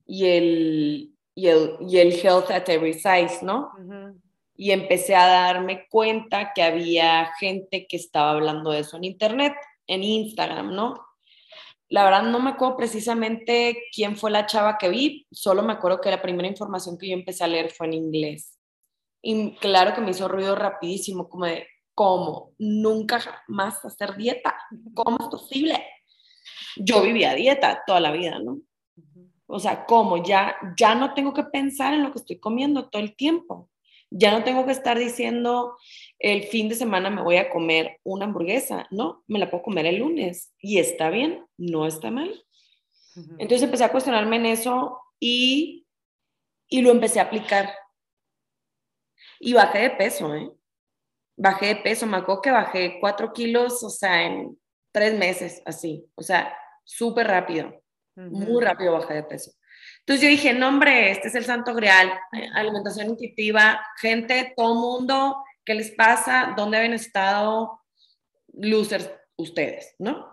y el, y el, y el health at every size, ¿no? Y empecé a darme cuenta que había gente que estaba hablando de eso en internet, en Instagram, ¿no? La verdad no me acuerdo precisamente quién fue la chava que vi, solo me acuerdo que la primera información que yo empecé a leer fue en inglés. Y claro que me hizo ruido rapidísimo, como de, ¿cómo? Nunca más hacer dieta. ¿Cómo es posible? Yo vivía dieta toda la vida, ¿no? O sea, ¿cómo? Ya, ya no tengo que pensar en lo que estoy comiendo todo el tiempo. Ya no tengo que estar diciendo el fin de semana me voy a comer una hamburguesa. No, me la puedo comer el lunes y está bien, no está mal. Entonces empecé a cuestionarme en eso y, y lo empecé a aplicar. Y bajé de peso, ¿eh? Bajé de peso, me acuerdo que bajé cuatro kilos, o sea, en tres meses, así, o sea, súper rápido. Muy rápido bajé de peso. Entonces yo dije, no hombre, este es el santo grial, eh, alimentación intuitiva, gente, todo mundo, ¿qué les pasa? ¿Dónde habían estado losers ustedes, no?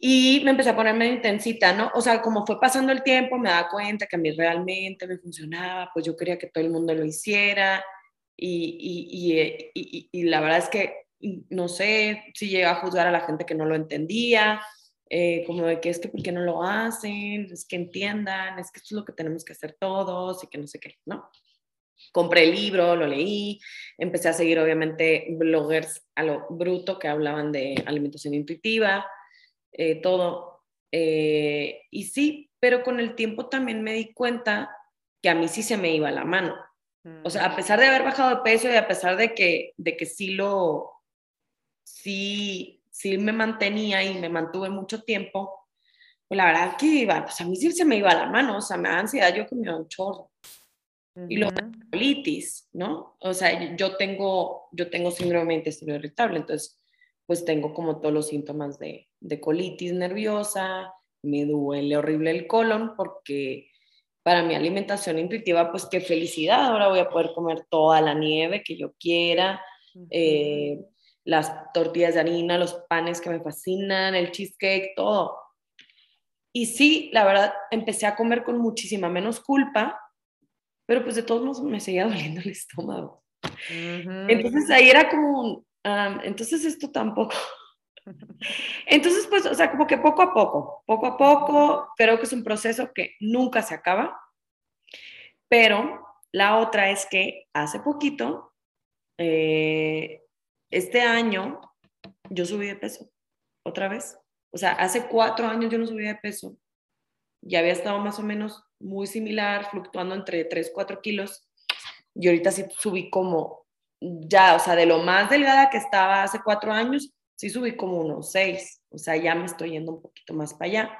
Y me empecé a ponerme intensita, ¿no? O sea, como fue pasando el tiempo, me daba cuenta que a mí realmente me funcionaba, pues yo quería que todo el mundo lo hiciera y, y, y, y la verdad es que no sé si llegué a juzgar a la gente que no lo entendía, eh, como de que es que por qué no lo hacen, es que entiendan, es que esto es lo que tenemos que hacer todos y que no sé qué, ¿no? Compré el libro, lo leí, empecé a seguir obviamente bloggers a lo bruto que hablaban de alimentación intuitiva, eh, todo. Eh, y sí, pero con el tiempo también me di cuenta que a mí sí se me iba la mano. O sea, a mm. pesar de haber bajado de peso y a pesar de que, de que sí lo, sí sí me mantenía y me mantuve mucho tiempo, pues la verdad que iba, pues a mí sí se me iba la mano, o sea, me da ansiedad, yo comía un chorro. Y luego colitis, ¿no? O sea, yo tengo, yo tengo síndrome de intestino irritable, entonces pues tengo como todos los síntomas de, de colitis nerviosa, me duele horrible el colon porque para mi alimentación intuitiva, pues qué felicidad, ahora voy a poder comer toda la nieve que yo quiera, eh, las tortillas de harina, los panes que me fascinan, el cheesecake, todo. Y sí, la verdad, empecé a comer con muchísima menos culpa, pero pues de todos modos me seguía doliendo el estómago. Entonces ahí era como, entonces esto tampoco. Entonces, pues, o sea, como que poco a poco, poco a poco, creo que es un proceso que nunca se acaba, pero la otra es que hace poquito, eh, este año, yo subí de peso, otra vez. O sea, hace cuatro años yo no subí de peso. Ya había estado más o menos muy similar, fluctuando entre 3, 4 kilos. Y ahorita sí subí como, ya, o sea, de lo más delgada que estaba hace cuatro años, sí subí como unos 6. O sea, ya me estoy yendo un poquito más para allá.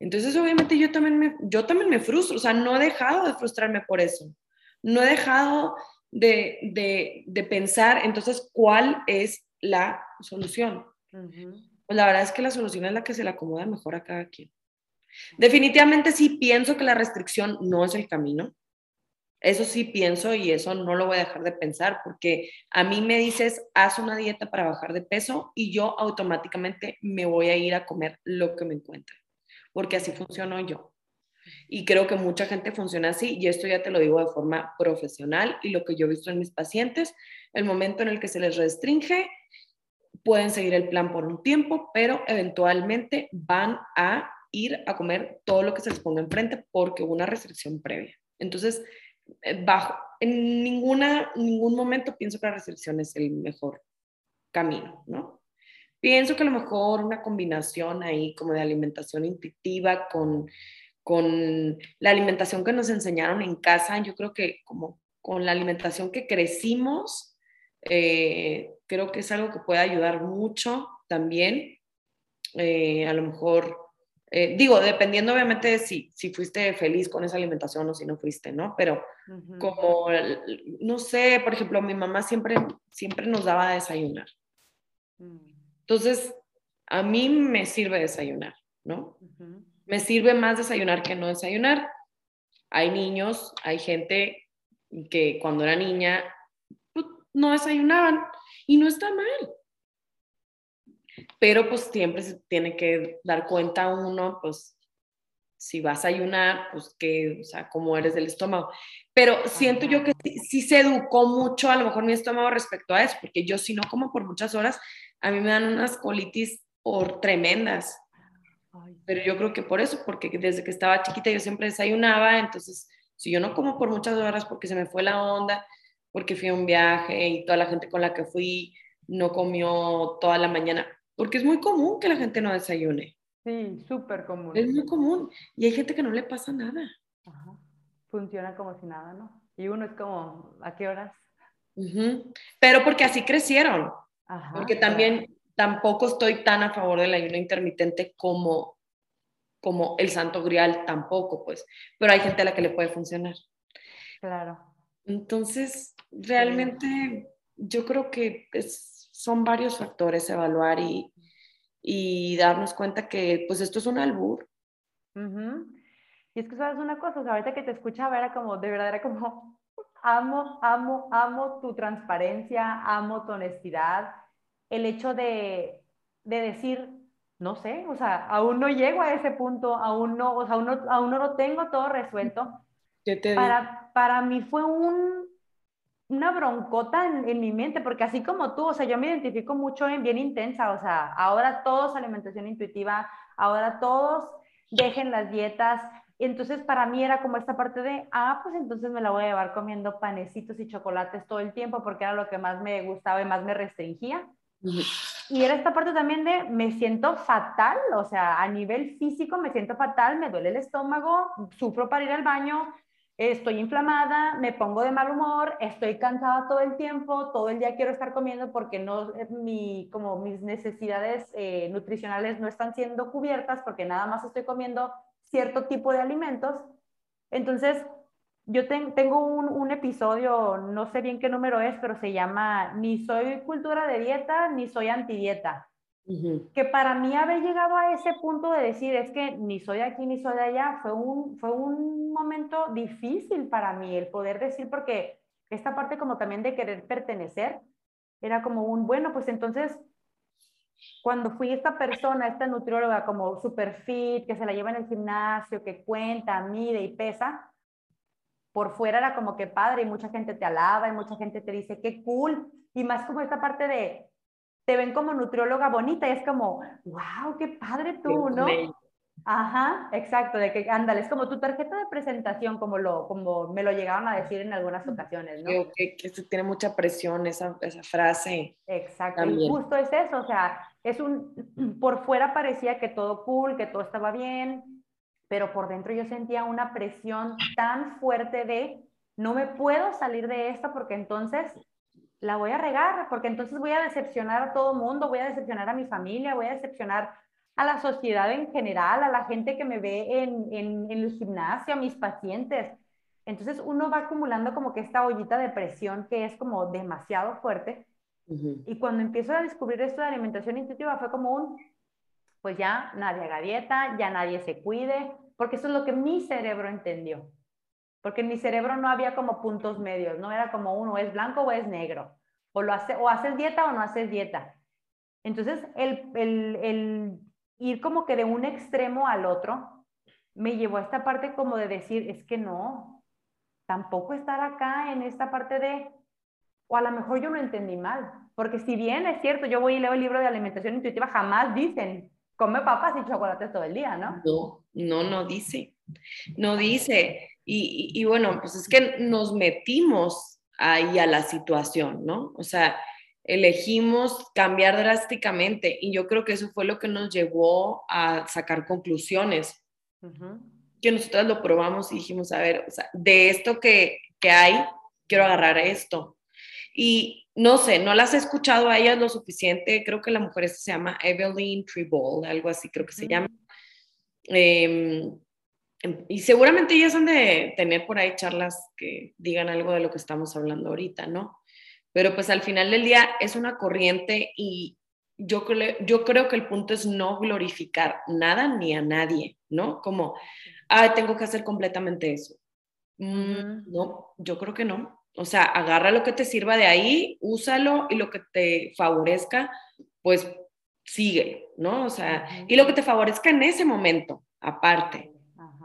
Entonces, obviamente yo también me, yo también me frustro. O sea, no he dejado de frustrarme por eso. No he dejado de, de, de pensar, entonces, ¿cuál es la solución? Pues la verdad es que la solución es la que se le acomoda mejor a cada quien. Definitivamente sí pienso que la restricción no es el camino. Eso sí pienso y eso no lo voy a dejar de pensar porque a mí me dices, haz una dieta para bajar de peso y yo automáticamente me voy a ir a comer lo que me encuentre, porque así funciono yo. Y creo que mucha gente funciona así y esto ya te lo digo de forma profesional y lo que yo he visto en mis pacientes, el momento en el que se les restringe, pueden seguir el plan por un tiempo, pero eventualmente van a ir a comer todo lo que se les ponga enfrente porque hubo una restricción previa. Entonces, eh, bajo, en ninguna, ningún momento pienso que la restricción es el mejor camino, ¿no? Pienso que a lo mejor una combinación ahí como de alimentación intuitiva con, con la alimentación que nos enseñaron en casa, yo creo que como con la alimentación que crecimos, eh, creo que es algo que puede ayudar mucho también. Eh, a lo mejor eh, digo, dependiendo obviamente de si, si fuiste feliz con esa alimentación o si no fuiste, ¿no? Pero como, no sé, por ejemplo, mi mamá siempre, siempre nos daba a desayunar. Mm. Entonces, a mí me sirve desayunar, ¿no? Me sirve más desayunar que no desayunar. Hay niños, hay gente que cuando era niña pues, no desayunaban y no está mal pero pues siempre se tiene que dar cuenta uno, pues si vas a ayunar, pues que, o sea, cómo eres del estómago. Pero siento yo que sí, se educó mucho a lo mejor mi estómago respecto a eso, porque yo si no como por muchas horas, a mí me dan unas colitis por tremendas. Pero yo creo que por eso, porque desde que estaba chiquita yo siempre desayunaba, entonces si yo no como por muchas horas porque se me fue la onda, porque fui a un viaje y toda la gente con la que fui no comió toda la mañana, porque es muy común que la gente no desayune. Sí, súper común. Es muy común. Y hay gente que no le pasa nada. Funciona como si nada, ¿no? Y uno es como, ¿a qué horas? Pero porque así crecieron. porque también tampoco estoy tan a favor del ayuno intermitente como, como el santo grial, tampoco, pues. Pero hay gente a la que le puede funcionar. Claro. Entonces, realmente yo creo que es son varios factores evaluar y, y darnos cuenta que pues esto es un albur. Y es que sabes una cosa, o sea, ahorita que te escuchaba era como, de verdad era como, amo, amo, amo tu transparencia, amo tu honestidad, el hecho de, de decir, no sé, o sea, aún no llego a ese punto, aún no, o sea, aún no, aún no lo tengo todo resuelto. para, para mí fue un, una broncota en, mi mente, porque así como tú, o sea, yo me identifico mucho en bien intensa, o sea, ahora todos alimentación intuitiva, ahora todos dejen las dietas. Entonces, para mí era como esta parte de, ah, pues entonces me la voy a llevar comiendo panecitos y chocolates todo el tiempo, porque era lo que más me gustaba y más me restringía. Y era esta parte también de, me siento fatal, o sea, a nivel físico me siento fatal, me duele el estómago, sufro para ir al baño, estoy inflamada, me pongo de mal humor, estoy cansada todo el tiempo, todo el día quiero estar comiendo porque no, eh, mi, como mis necesidades eh, nutricionales no están siendo cubiertas porque nada más estoy comiendo cierto tipo de alimentos. Entonces, yo tengo un, un, episodio, no sé bien qué número es, pero se llama Ni soy cultura de dieta, ni soy antidieta. Que para mí haber llegado a ese punto de decir es que ni soy aquí ni soy de allá fue un, fue un momento difícil para mí el poder decir porque esta parte como también de querer pertenecer era como un, bueno, pues entonces cuando fui esta persona, esta nutrióloga como super fit, que se la lleva en el gimnasio, que cuenta, mide y pesa, por fuera era como que padre y mucha gente te alaba y mucha gente te dice qué cool y más como esta parte de te ven como nutrióloga bonita y es como wow qué padre tú no ajá exacto de que ándale es como tu tarjeta de presentación como lo como me lo llegaban a decir en algunas ocasiones no que, que, tiene mucha presión esa, esa frase exacto y justo es eso o sea es un por fuera parecía que todo cool que todo estaba bien pero por dentro yo sentía una presión tan fuerte de no me puedo salir de esto porque entonces la voy a regar, porque entonces voy a decepcionar a todo mundo, voy a decepcionar a mi familia, voy a decepcionar a la sociedad en general, a la gente que me ve en, en, el gimnasio, a mis pacientes. Entonces uno va acumulando como que esta ollita de presión que es como demasiado fuerte. Y cuando empiezo a descubrir esto de alimentación intuitiva fue como un, pues ya nadie haga dieta, ya nadie se cuide, porque eso es lo que mi cerebro entendió. Porque en mi cerebro no había como puntos medios, no era como uno es blanco o es negro, o, lo hace, o haces dieta o no haces dieta. Entonces, el, el, el ir como que de un extremo al otro me llevó a esta parte como de decir, es que no, tampoco estar acá en esta parte de, o a lo mejor yo lo entendí mal, porque si bien es cierto, yo voy y leo el libro de alimentación intuitiva, jamás dicen come papas y chocolates todo el día, ¿no? No, no, no dice. No dice. Y, y, bueno, pues es que nos metimos ahí a la situación, ¿no? O sea, elegimos cambiar drásticamente y yo creo que eso fue lo que nos llevó a sacar conclusiones. Que nosotros lo probamos y dijimos, a ver, o sea, de esto que, que hay, quiero agarrar esto. Y no sé, no las he escuchado a ellas lo suficiente. Creo que la mujer esta se llama Evelyn Tribol, algo así creo que se llama. Em, em, y seguramente ellas han de tener por ahí charlas que digan algo de lo que estamos hablando ahorita, ¿no? Pero pues al final del día es una corriente y yo, yo creo que el punto es no glorificar nada ni a nadie, ¿no? Como, ah, tengo que hacer completamente eso. Mm, no, yo creo que no. O sea, agarra lo que te sirva de ahí, úsalo y lo que te favorezca, pues sigue, ¿no? O sea, y lo que te favorezca en ese momento, aparte.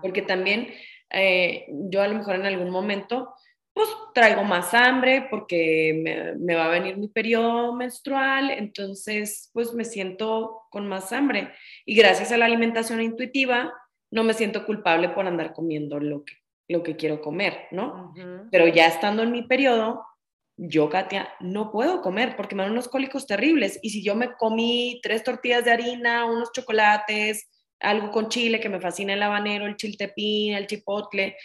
Porque también eh, yo a lo mejor en algún momento, pues traigo más hambre porque me, me, va a venir mi periodo menstrual, entonces pues me siento con más hambre. Y gracias a la alimentación intuitiva, no me siento culpable por andar comiendo lo que lo que quiero comer, ¿no? Pero ya estando en mi periodo, yo, Katia, no puedo comer porque me dan unos cólicos terribles. Y si yo me comí tres tortillas de harina, unos chocolates, algo con chile que me fascina el habanero, el chiltepín, el chipotle,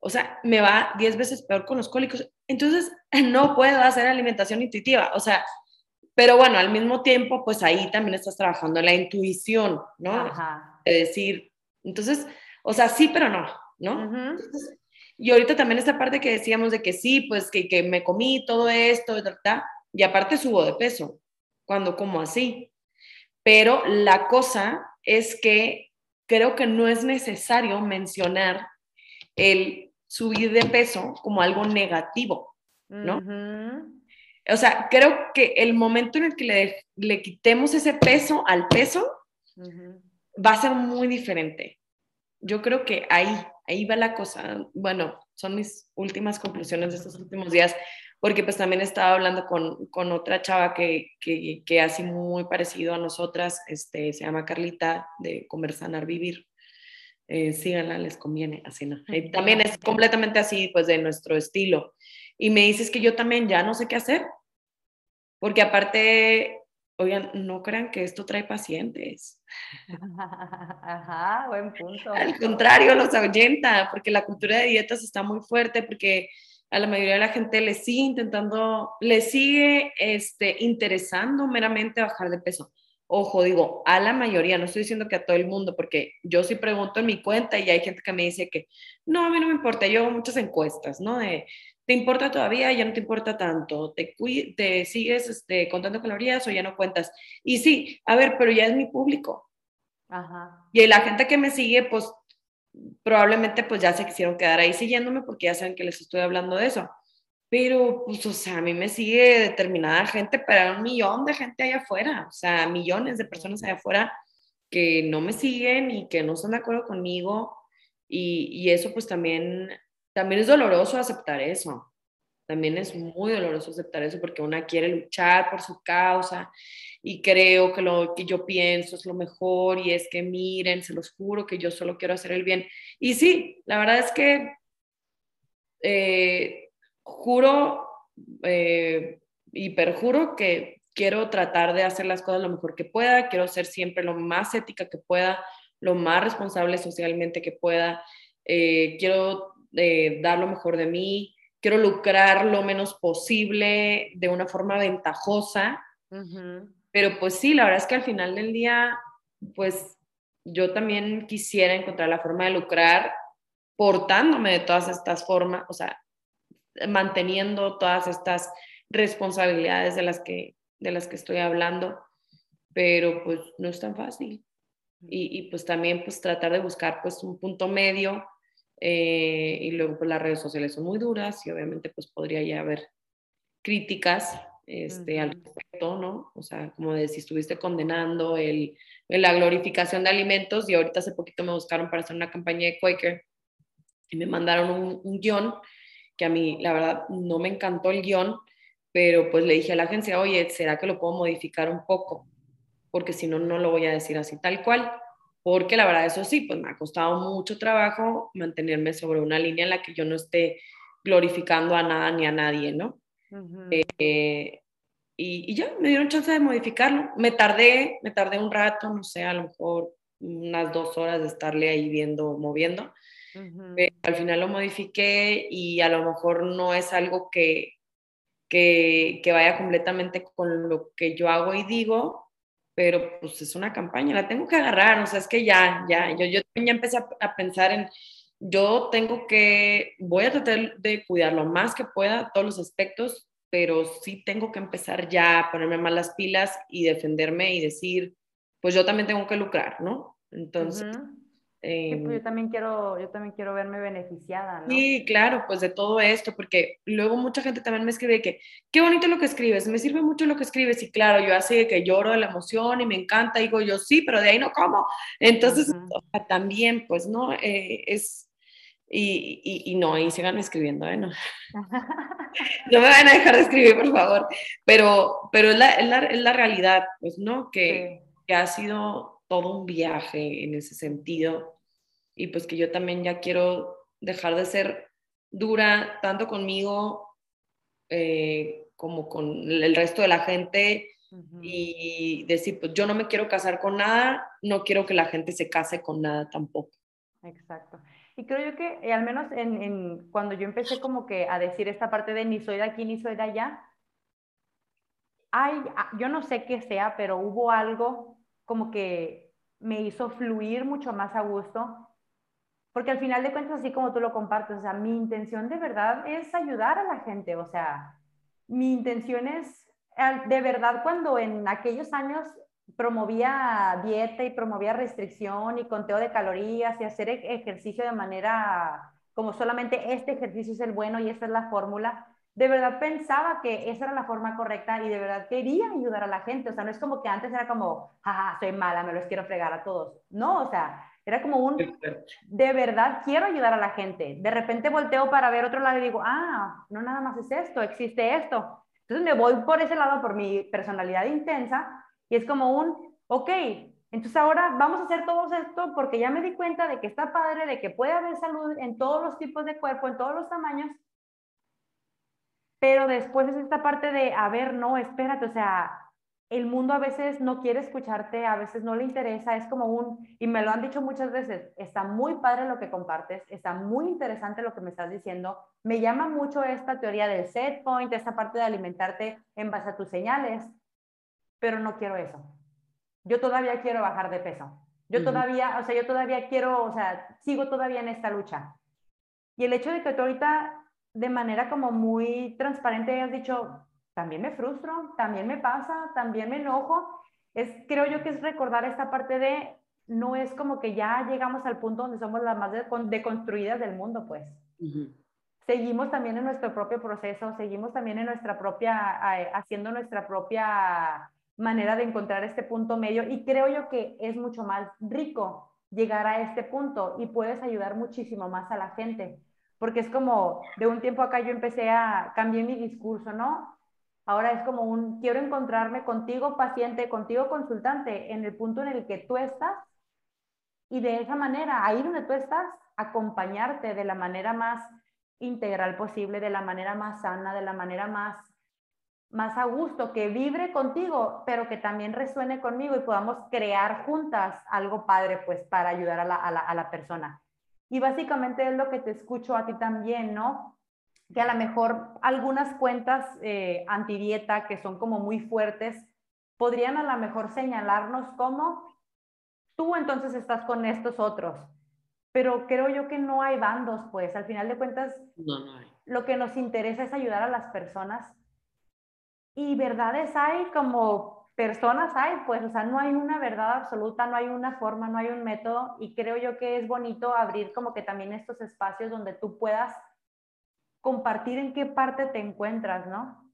o sea, me va diez veces peor con los cólicos. Entonces, no puedo hacer alimentación intuitiva. O sea, pero bueno, al mismo tiempo, pues ahí también estás trabajando la intuición, ¿no? Ajá. De decir, entonces, o sea, sí, pero no, ¿no? y ahorita también esta parte que decíamos de que sí, pues que, que me comí todo esto, y aparte subo de peso cuando como así. Pero la cosa es que creo que no es necesario mencionar el subir de peso como algo negativo, ¿no? O sea, creo que el momento en el que le, le quitemos ese peso al peso va a ser muy diferente. Yo creo que ahí, ahí va la cosa. Bueno, son mis últimas conclusiones de estos últimos días, porque pues también estaba hablando con, con otra chava que, que, que, hace muy parecido a nosotras, este, se llama Carlita, de Comer, Sanar, Vivir. Eh, síganla, les conviene, así no. también es completamente así, pues de nuestro estilo. Y me dices que yo también ya no sé qué hacer, porque aparte Oigan, no crean que esto trae pacientes. Ajá, buen punto. Al contrario, los ahuyenta, porque la cultura de dietas está muy fuerte, porque a la mayoría de la gente le sigue intentando, le sigue este, interesando meramente bajar de peso. Ojo, digo, a la mayoría, no estoy diciendo que a todo el mundo, porque yo sí pregunto en mi cuenta y hay gente que me dice que no, a mí no me importa, yo hago muchas encuestas, ¿no? De, ¿te importa todavía? Ya no te importa tanto, ¿te, te sigues este, contando calorías o ya no cuentas? Y sí, a ver, pero ya es mi público. Ajá. Y la gente que me sigue, pues probablemente pues ya se quisieron quedar ahí siguiéndome porque ya saben que les estoy hablando de eso. Pero, pues, o sea, a mí me sigue determinada gente, pero un millón de gente allá afuera, o sea, millones de personas allá afuera que no me siguen y que no están de acuerdo conmigo. Y, y eso, pues, también, también es doloroso aceptar eso. También es muy doloroso aceptar eso porque una quiere luchar por su causa y creo que lo que yo pienso es lo mejor y es que miren, se los juro que yo solo quiero hacer el bien. Y sí, la verdad es que eh, juro eh, y perjuro que quiero tratar de hacer las cosas lo mejor que pueda, quiero ser siempre lo más ética que pueda, lo más responsable socialmente que pueda, eh, quiero eh, dar lo mejor de mí, quiero lucrar lo menos posible de una forma ventajosa, pero pues sí, la verdad es que al final del día, pues yo también quisiera encontrar la forma de lucrar portándome de todas estas formas, o sea, manteniendo todas estas responsabilidades de las que, de las que estoy hablando, pero pues no es tan fácil. Y, y pues también pues tratar de buscar pues un punto medio eh, y luego pues las redes sociales son muy duras y obviamente pues podría ya haber críticas este, al respecto, ¿no? O sea, como de si estuviste condenando el, la glorificación de alimentos y ahorita hace poquito me buscaron para hacer una campaña de Quaker y me mandaron un, un guion que a mí, la verdad, no me encantó el guion, pero pues le dije a la agencia, oye, ¿será que lo puedo modificar un poco? Porque si no, no lo voy a decir así tal cual. Porque la verdad, eso sí, pues me ha costado mucho trabajo mantenerme sobre una línea en la que yo no esté glorificando a nada ni a nadie, ¿no? Eh, y, y, ya, me dieron chance de modificarlo. Me tardé, me tardé un rato, no sé, a lo mejor unas dos horas de estarle ahí viendo, moviendo, al final lo modifiqué y a lo mejor no es algo que, que, que, vaya completamente con lo que yo hago y digo, pero pues es una campaña, la tengo que agarrar, o sea, es que ya, ya, yo, yo ya empecé a, pensar en, yo tengo que, voy a tratar de cuidar lo más que pueda todos los aspectos, pero sí tengo que empezar ya a ponerme más las pilas y defenderme y decir, pues yo también tengo que lucrar, ¿no? Entonces, pues, yo em, también quiero, yo también quiero verme beneficiada, ¿no? Sí, claro, pues de todo esto, porque luego mucha gente también me escribe que, qué bonito lo que escribes, me sirve mucho lo que escribes, y claro, yo así que lloro de la emoción y me encanta, digo yo sí, pero de ahí no como. Entonces, también, pues, ¿no? Eh, es, y, y, y, no, y sigan escribiendo, ¿eh? No. no me van a dejar de escribir, por favor, pero, pero es, la, es, la, es la realidad, pues, ¿no? Que, que ha sido todo un viaje en ese sentido y pues que yo también ya quiero dejar de ser dura tanto conmigo eh, como con el resto de la gente y decir, pues yo no me quiero casar con nada, no quiero que la gente se case con nada tampoco. Exacto. Y creo yo que eh, al menos en, en, cuando yo empecé como que a decir esta parte de ni soy de aquí ni soy de allá, hay, ah, yo no sé qué sea, pero hubo algo como que me hizo fluir mucho más a gusto, porque al final de cuentas, así como tú lo compartes, o sea, mi intención de verdad es ayudar a la gente, o sea, mi intención es, de verdad, cuando en aquellos años promovía dieta y promovía restricción y conteo de calorías y hacer e-, ejercicio de manera como solamente este ejercicio es el bueno y esta es la fórmula, de verdad pensaba que esa era la forma correcta y de verdad quería ayudar a la gente. O sea, no es como que antes era como, jaja, soy mala, me los quiero fregar a todos. No, o sea, era como un, de verdad quiero ayudar a la gente. De repente volteo para ver otro lado y digo, ah, no nada más es esto, existe esto. Entonces me voy por ese lado, por mi personalidad intensa, y es como un, ok, entonces ahora vamos a hacer todo esto porque ya me di cuenta de que está padre, de que puede haber salud en todos los tipos de cuerpo, en todos los tamaños, pero después es esta parte de, a ver, no, espérate, o sea, el mundo a veces no quiere escucharte, a veces no le interesa, es como un, y me lo han dicho muchas veces, está muy padre lo que compartes, está muy interesante lo que me estás diciendo, me llama mucho esta teoría del set point, esta parte de alimentarte en base a tus señales, pero no quiero eso. yo todavía quiero bajar de peso. Yo todavía, o sea, yo todavía quiero, o sea, sigo todavía en esta lucha. Y el hecho de que tú ahorita de manera como muy transparente hayas dicho, también me frustro, también me pasa, también me enojo, es, creo yo que es recordar esta parte de, no es como que ya llegamos al punto donde somos las más deconstruidas del mundo, pues. Seguimos también en nuestro propio proceso, seguimos también en nuestra propia, haciendo nuestra propia manera de encontrar este punto medio y creo yo que es mucho más rico llegar a este punto y puedes ayudar muchísimo más a la gente, porque es como de un tiempo acá yo empecé a cambiar mi discurso, ¿no? Ahora es como un, quiero encontrarme contigo paciente, contigo consultante, en el punto en el que tú estás y de esa manera, ahí donde tú estás, acompañarte de la manera más integral posible, de la manera más sana, de la manera más más a gusto, que vibre contigo, pero que también resuene conmigo y podamos crear juntas algo padre, pues, para ayudar a la, a la, persona. Y básicamente es lo que te escucho a ti también, ¿no? Que a lo mejor algunas cuentas eh, antidieta que son como muy fuertes, podrían a lo mejor señalarnos como tú entonces estás con estos otros. Pero creo yo que no hay bandos, pues, al final de cuentas, no, no hay. lo que nos interesa es ayudar a las personas y verdades hay como personas hay, pues, o sea, no hay una verdad absoluta, no hay una forma, no hay un método y creo yo que es bonito abrir como que también estos espacios donde tú puedas compartir en qué parte te encuentras, ¿no?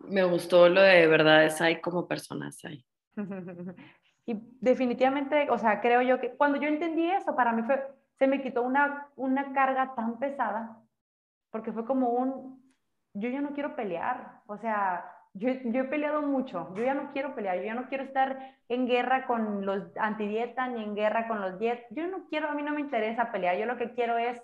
Me gustó lo de verdades hay como personas hay. y definitivamente, o sea, creo yo que cuando yo entendí eso, para mí fue, se me quitó una, una carga tan pesada, porque fue como un, yo ya no quiero pelear, o sea, yo, yo, he peleado mucho, yo ya no quiero pelear, yo ya no quiero estar en guerra con los antidieta ni en guerra con los diet, yo no quiero, a mí no me interesa pelear, yo lo que quiero es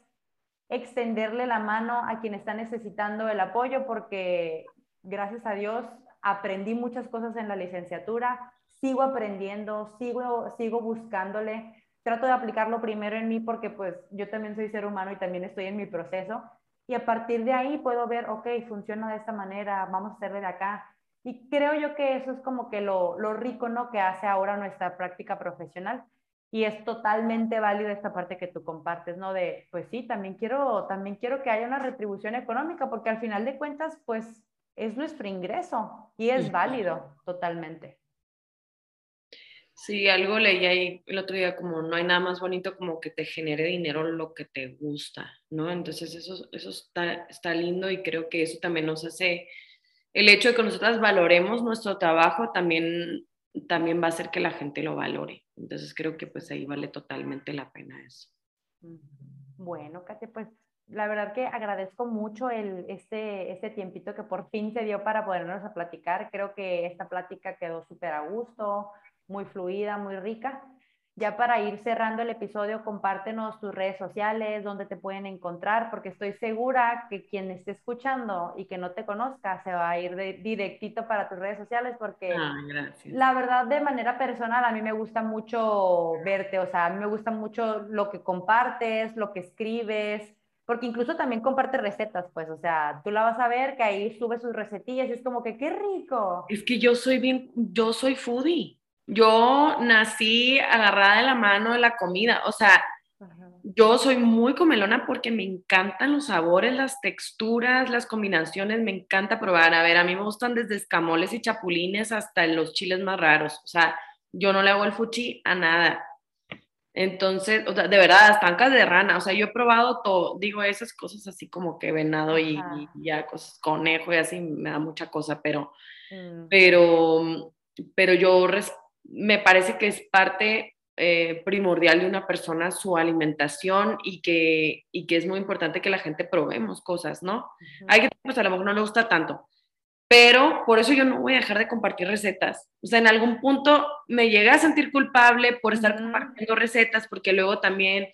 extenderle la mano a quien está necesitando el apoyo porque gracias a Dios aprendí muchas cosas en la licenciatura, sigo aprendiendo, sigo, sigo buscándole, trato de aplicarlo primero en mí porque pues yo también soy ser humano y también estoy en mi proceso y a partir de ahí puedo ver, ok, funciona de esta manera, vamos a hacerle de acá. Y creo yo que eso es como que lo, lo rico, ¿no? Que hace ahora nuestra práctica profesional. Y es totalmente válido esta parte que tú compartes, ¿no? De, pues sí, también quiero, también quiero que haya una retribución económica, porque al final de cuentas, pues es nuestro ingreso y es válido totalmente. Sí, algo leí ahí el otro día como no hay nada más bonito como que te genere dinero lo que te gusta, ¿no? Entonces eso, eso está, está lindo y creo que eso también nos hace, el hecho de que nosotras valoremos nuestro trabajo también, también va a hacer que la gente lo valore. Entonces creo que pues ahí vale totalmente la pena eso. Bueno, Kate, pues la verdad que agradezco mucho el, este, este tiempito que por fin se dio para podernos a platicar. Creo que esta plática quedó súper a gusto, muy fluida, muy rica. Ya para ir cerrando el episodio, compártenos tus redes sociales, donde te pueden encontrar, porque estoy segura que quien esté escuchando y que no te conozca se va a ir de, directito para tus redes sociales, porque ah, la verdad de manera personal a mí me gusta mucho verte, o sea, a mí me gusta mucho lo que compartes, lo que escribes, porque incluso también comparte recetas, pues, o sea, tú la vas a ver que ahí sube sus recetillas y es como que qué rico. Es que yo soy bien, yo soy foodie. Yo nací agarrada de la mano de la comida, o sea, yo soy muy comelona porque me encantan los sabores, las texturas, las combinaciones, me encanta probar. A ver, a mí me gustan desde escamoles y chapulines hasta los chiles más raros, o sea, yo no le hago el fuchi a nada. Entonces, o sea, de verdad, estancas de rana, o sea, yo he probado todo, digo esas cosas así como que venado y, ya cosas, conejo y así, me da mucha cosa, pero, mm. pero, pero yo me parece que es parte eh, primordial de una persona su alimentación y que, y que es muy importante que la gente probemos cosas, ¿no? Hay que, pues a lo mejor no le gusta tanto, pero por eso yo no voy a dejar de compartir recetas. O sea, en algún punto me llegué a sentir culpable por estar compartiendo recetas, porque luego también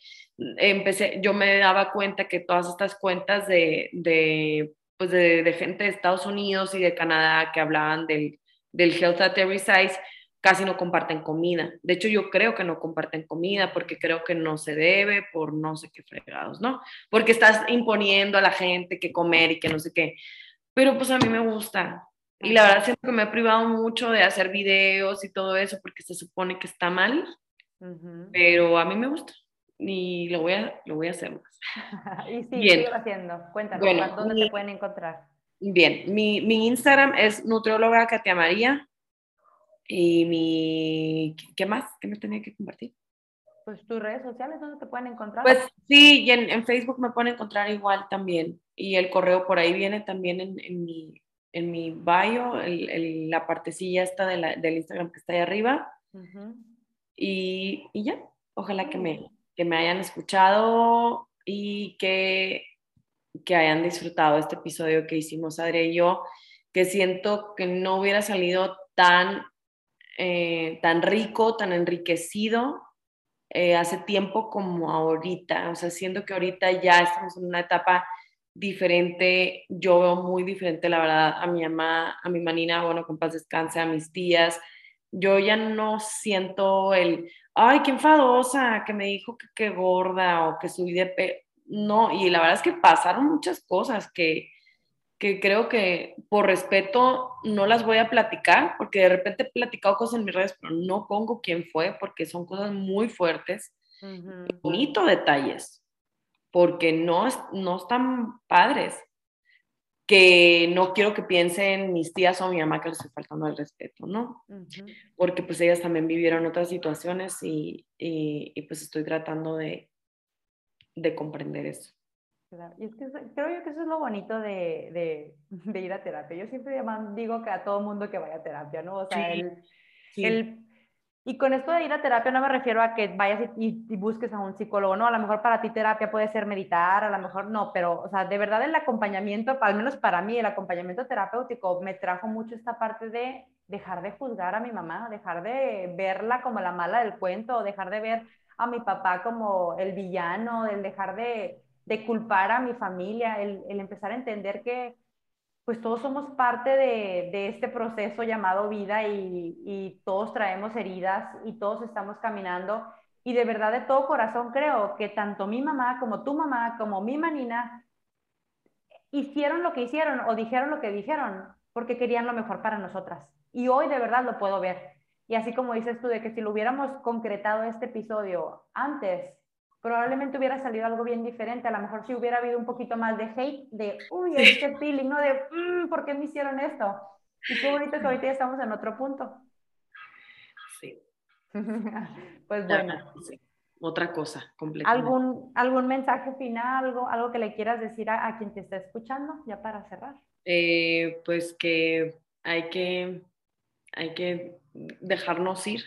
empecé, yo me daba cuenta que todas estas cuentas de, de pues de, de, gente de Estados Unidos y de Canadá que hablaban del, del Health at Every Size, casi no comparten comida. De hecho, yo creo que no comparten comida porque creo que no se debe por no sé qué fregados, ¿no? Porque estás imponiendo a la gente que comer y que no sé qué. Pero pues a mí me gusta. Y la verdad siento que me he privado mucho de hacer videos y todo eso porque se supone que está mal, pero a mí me gusta y lo voy a, lo voy a hacer más. y sí, Bien. haciendo. Cuéntanos, ¿dónde te pueden encontrar? Bien, mi, mi Instagram es nutrióloga Katia María y mi, ¿qué más? ¿Qué me tenía que compartir? Pues tus redes sociales, ¿dónde te pueden encontrar? Pues sí, y en, en Facebook me pueden encontrar igual también. Y el correo por ahí viene también en, en mi, en mi bio, el, la partecilla esta de la, del Instagram que está ahí arriba. y, y, ya, ojalá que me, que me hayan escuchado y que, que hayan disfrutado este episodio que hicimos Adri y yo, que siento que no hubiera salido tan, eh, tan rico, tan enriquecido eh, hace tiempo como ahorita. O sea, siento que ahorita ya estamos en una etapa diferente. Yo veo muy diferente, la verdad, a mi mamá, a mi manina, bueno, con paz descanse, a mis tías. Yo ya no siento el, ay, qué enfadosa, que me dijo que, qué gorda o que subí de pe... No, y la verdad es que pasaron muchas cosas que, que creo que por respeto no las voy a platicar, porque de repente he platicado cosas en mis redes, pero no pongo quién fue, porque son cosas muy fuertes. Bonito detalles, porque no, no están padres. Que no quiero que piensen mis tías o mi mamá que les estoy faltando el respeto, ¿no? Porque pues ellas también vivieron otras situaciones y, y, y pues estoy tratando de, de comprender eso. Y es que creo yo que eso es lo bonito de, de, de ir a terapia. Yo siempre digo que a todo mundo que vaya a terapia, ¿no? O sea, el, el, y con esto de ir a terapia no me refiero a que vayas y, y, busques a un psicólogo, ¿no? A lo mejor para ti terapia puede ser meditar, a lo mejor no, pero, o sea, de verdad el acompañamiento, al menos para mí, el acompañamiento terapéutico me trajo mucho esta parte de dejar de juzgar a mi mamá, dejar de verla como la mala del cuento, dejar de ver a mi papá como el villano, el dejar de de culpar a mi familia, el, empezar a entender que pues todos somos parte de, este proceso llamado vida y, todos traemos heridas y todos estamos caminando. Y de verdad, de todo corazón creo que tanto mi mamá como tu mamá, como mi manina, hicieron lo que hicieron o dijeron lo que dijeron porque querían lo mejor para nosotras. Y hoy de verdad lo puedo ver. Y así como dices tú, de que si lo hubiéramos concretado este episodio antes, probablemente hubiera salido algo bien diferente. A lo mejor si hubiera habido un poquito más de hate, de, uy, este feeling, ¿no? De, mm, ¿por qué me hicieron esto? Y qué bonito que ahorita ya estamos en otro punto. Sí. pues bueno. Otra cosa, completamente. ¿Algún, ¿Algún mensaje final, algo, algo que le quieras decir a, quien te está escuchando, ya para cerrar? Eh, pues que hay que, hay que dejarnos ir.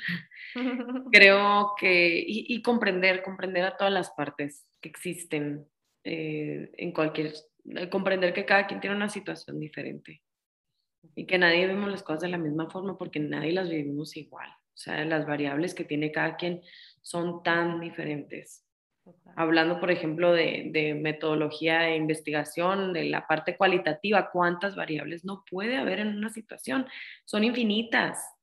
Creo que, y, comprender, comprender a todas las partes que existen eh, en cualquier, eh, comprender que cada quien tiene una situación diferente y que nadie vemos las cosas de la misma forma porque nadie las vivimos igual. O sea, las variables que tiene cada quien son tan diferentes. Hablando, por ejemplo, de, de, metodología de investigación, de la parte cualitativa, ¿cuántas variables no puede haber en una situación? Son infinitas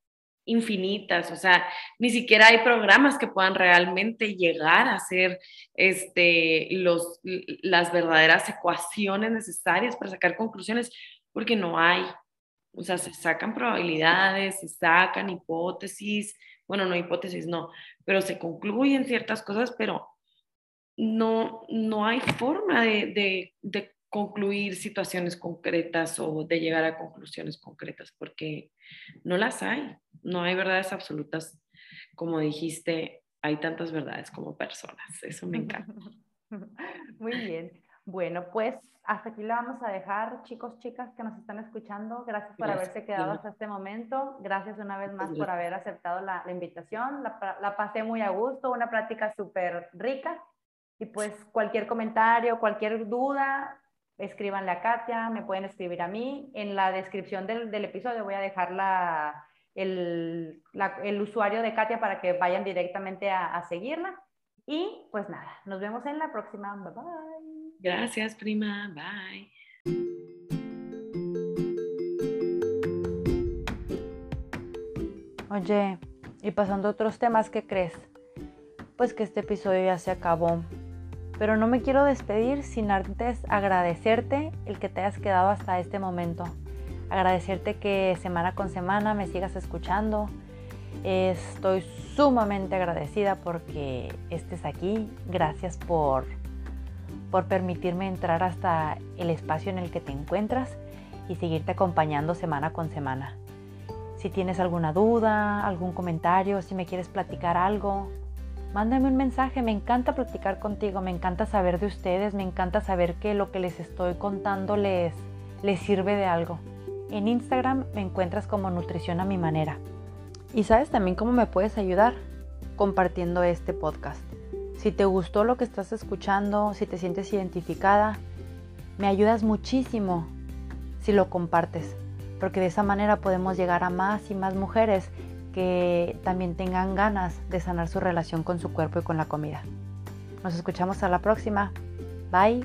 infinitas, o sea, ni siquiera hay programas que puedan realmente llegar a ser este, los, las verdaderas ecuaciones necesarias para sacar conclusiones, porque no hay. O sea, se sacan probabilidades, se sacan hipótesis, bueno, no hipótesis, no, pero se concluyen ciertas cosas, pero no, no hay forma de, de concluir situaciones concretas o de llegar a conclusiones concretas, porque no las hay, no hay verdades absolutas. Como dijiste, hay tantas verdades como personas, eso me encanta. Muy bien. Bueno, pues hasta aquí la vamos a dejar, chicos, chicas que nos están escuchando. Gracias por haberse quedado hasta este momento. Gracias una vez más por haber aceptado la, la invitación. La, la, pasé muy a gusto, una plática súper rica. Y pues cualquier comentario, cualquier duda, escríbanle a Katia, me pueden escribir a mí. En la descripción del, del episodio voy a dejar la, el, el, usuario de Katia para que vayan directamente a, a, seguirla. Y pues nada, nos vemos en la próxima. Bye bye. Gracias, prima. Bye. Oye, y pasando a otros temas, ¿qué crees? Pues que este episodio ya se acabó pero no me quiero despedir sin antes agradecerte el que te hayas quedado hasta este momento. Agradecerte que semana con semana me sigas escuchando. Estoy sumamente agradecida porque estés aquí. Gracias por, por permitirme entrar hasta el espacio en el que te encuentras y seguirte acompañando semana con semana. Si tienes alguna duda, algún comentario, si me quieres platicar algo, mándame un mensaje. Me encanta platicar contigo, me encanta saber de ustedes, me encanta saber que lo que les estoy contando les, les sirve de algo. En Instagram me encuentras como Nutrición a mi manera. Y sabes también cómo me puedes ayudar compartiendo este podcast. Si te gustó lo que estás escuchando, si te sientes identificada, me ayudas muchísimo si lo compartes, porque de esa manera podemos llegar a más y más mujeres que también tengan ganas de sanar su relación con su cuerpo y con la comida. Nos escuchamos a la próxima. Bye.